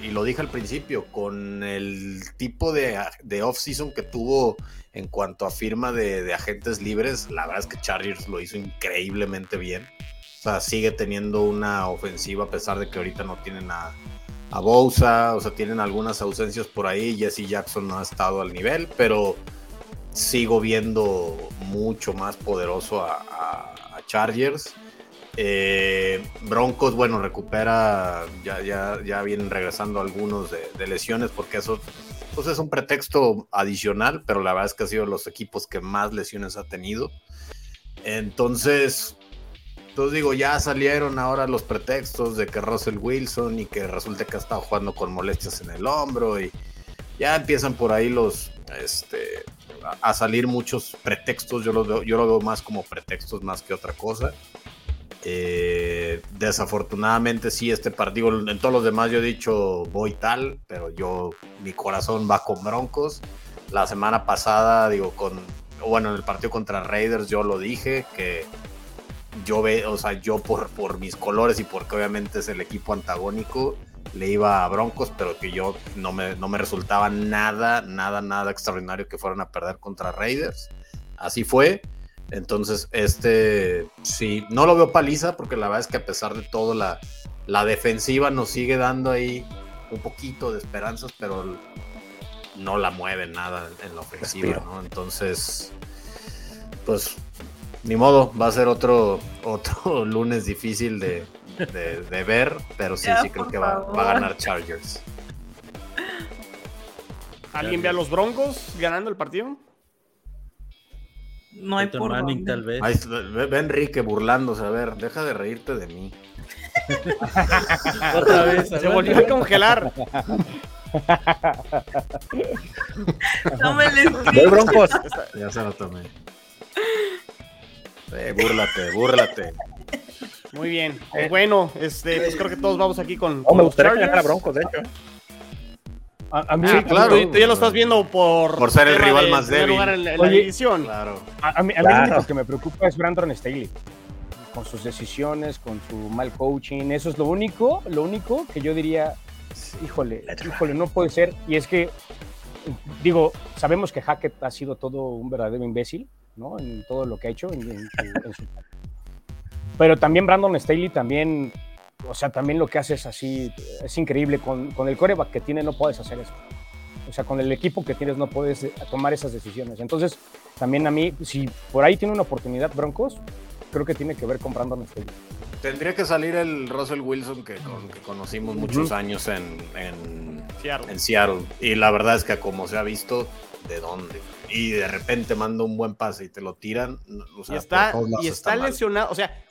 Y lo dije al principio, con el tipo de, de off-season que tuvo en cuanto a firma de, agentes libres, la verdad es que Chargers lo hizo increíblemente bien. O sea, sigue teniendo una ofensiva a pesar de que ahorita no tienen a, a Bosa, o sea, tienen algunas ausencias por ahí. Jesse Jackson no ha estado al nivel, pero sigo viendo mucho más poderoso a Chargers. Eh, Broncos, bueno, recupera, ya, ya, ya vienen regresando algunos de, lesiones porque eso pues es un pretexto adicional, pero la verdad es que ha sido los equipos que más lesiones ha tenido. Entonces, entonces digo, ya salieron ahora los pretextos de que Russell Wilson y que resulta que ha estado jugando con molestias en el hombro y ya empiezan por ahí los, este, a, salir muchos pretextos. Yo lo yo lo veo más como pretextos más que otra cosa. Eh, desafortunadamente sí, este partido, en todos los demás yo he dicho voy tal, pero yo, mi corazón va con Broncos. La semana pasada, digo, con, bueno, en el partido contra Raiders yo lo dije, que yo ve, o sea, yo por, por mis colores y porque obviamente es el equipo antagónico, le iba a Broncos, pero que yo no me, no me resultaba nada, nada, nada extraordinario que fueran a perder contra Raiders. Así fue. Entonces, este, sí, no lo veo paliza porque la verdad es que a pesar de todo, la, la defensiva nos sigue dando ahí un poquito de esperanzas, pero no la mueve nada en la ofensiva, Respiro. ¿no? Entonces, pues, ni modo, va a ser otro, otro <laughs> lunes difícil de, de- de ver, pero sí, Ya, sí creo que va a ganar Chargers. ¿Alguien ve a los Broncos ganando el partido? No hay por Manning, dónde. tal vez. Ahí está, ve, ve Enrique burlándose, a ver, deja de reírte de mí. <laughs> Otra vez. Se volvió a congelar. No me les Voy Broncos. Ya se lo tomé. Eh, búrlate, búrlate. Muy bien. Pues bueno, este, pues creo que todos vamos aquí con, No, con me los gustaría que Chargers. ganara Broncos, de hecho. A, a mí, Ah, claro. Tú, tú ya lo estás viendo por, Por ser el rival de más débil. lugar en, la- en Oye, la división. Claro. A, a mí, a mí Claro. lo único que me preocupa es Brandon Staley. Con sus decisiones, con su mal coaching. Eso es lo único, lo único que yo diría híjole, híjole, no puede ser. Y es que, digo, sabemos que Hackett ha sido todo un verdadero imbécil, ¿no? En todo lo que ha hecho. en- en su- en su- Pero también Brandon Staley también, o sea, también lo que hace es así, es increíble. Con, con el coreback que tiene no puedes hacer eso. O sea, con el equipo que tienes no puedes eh, tomar esas decisiones. Entonces, también a mí, si por ahí tiene una oportunidad Broncos, creo que tiene que ver con Brandon Staley. Tendría que salir el Russell Wilson que, con- que conocimos muchos años en, en, Seattle. en Seattle. Y la verdad es que como se ha visto, ¿de dónde? Y de repente manda un buen pase y te lo tiran. o sea, y está, y está lesionado, o sea,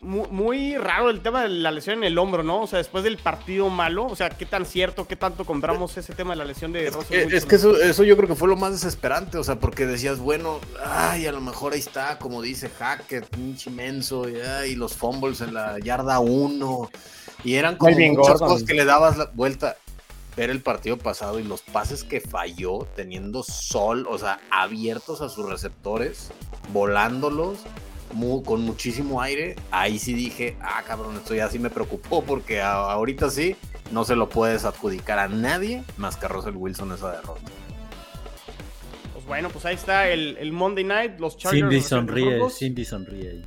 mu- muy, raro el tema de la lesión en el hombro, ¿no? O sea, después del partido malo, o sea, ¿qué tan cierto, qué tanto compramos ese tema de la lesión de Es Russell que, Wilson? es que eso, eso yo creo que fue lo más desesperante, o sea, porque decías, bueno, ay, a lo mejor ahí está, como dice Hackett, pinche inmenso, y, ay, los fumbles en la yarda 1, y eran como Melvin muchas Gordon. cosas que le dabas la vuelta. Ver el partido pasado y los pases que falló, teniendo sol, o sea, abiertos a sus receptores, volándolos, mu- con muchísimo aire, ahí sí dije, ah, cabrón, esto ya sí me preocupó, porque a- ahorita sí, no se lo puedes adjudicar a nadie más que a Russell Wilson esa derrota. Pues bueno, pues ahí está el, el Monday Night, los Chargers. Cindy sonríe. Cindy sonríe.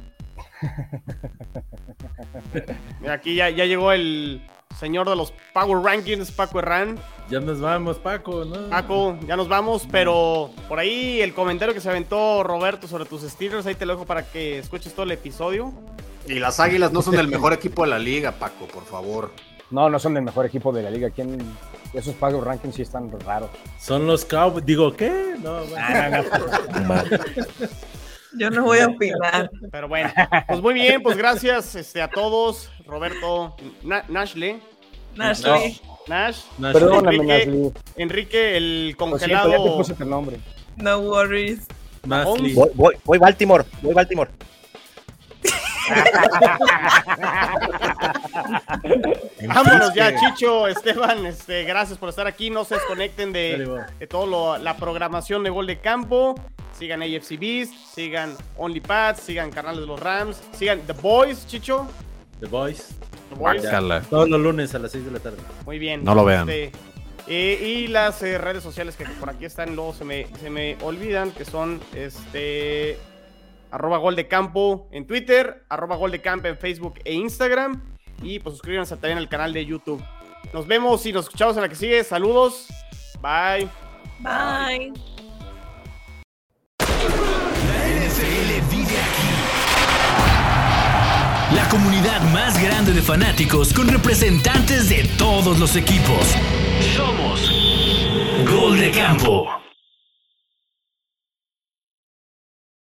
Mira, aquí ya, ya llegó el señor de los Power Rankings, Paco Herrán. Ya nos vamos, Paco, ¿no? Paco, ya nos vamos, pero por ahí el comentario que se aventó Roberto sobre tus Steelers, ahí te lo dejo para que escuches todo el episodio. Y las Águilas no son el mejor equipo de la liga, Paco, por favor. No, no son el mejor equipo de la liga. ¿Quién? Esos Power Rankings sí están raros. Son los Cowboys. Digo, ¿qué? No, bueno. <laughs> Yo no voy a opinar. Pero bueno, pues muy bien, pues gracias este, a todos. Roberto, Na- Nashle, Nashley. Nash, Perdóname, Enrique, el ya te congelado. puse tu nombre. No worries. Voy, voy, voy Baltimore, voy Baltimore. <laughs> Vámonos ya, Chicho, Esteban, este, gracias por estar aquí. No se desconecten de, de toda la programación de Gol de Campo. Sigan AFC Beast, sigan OnlyPads, sigan Canales de los Rams, sigan The Boys, Chicho. The Boys. The Boys. Todos los lunes a las 6 de la tarde. Muy bien. No lo vean. Este, eh, y las eh, redes sociales que por aquí están, luego se me, se me olvidan, que son este arroba gol de campo en Twitter, arroba gol de campo en Facebook e Instagram. Y pues suscríbanse también al canal de YouTube. Nos vemos y nos escuchamos en la que sigue. Saludos. Bye. Bye. La NFL vive aquí. La comunidad más grande de fanáticos con representantes de todos los equipos. Somos Gol de Campo.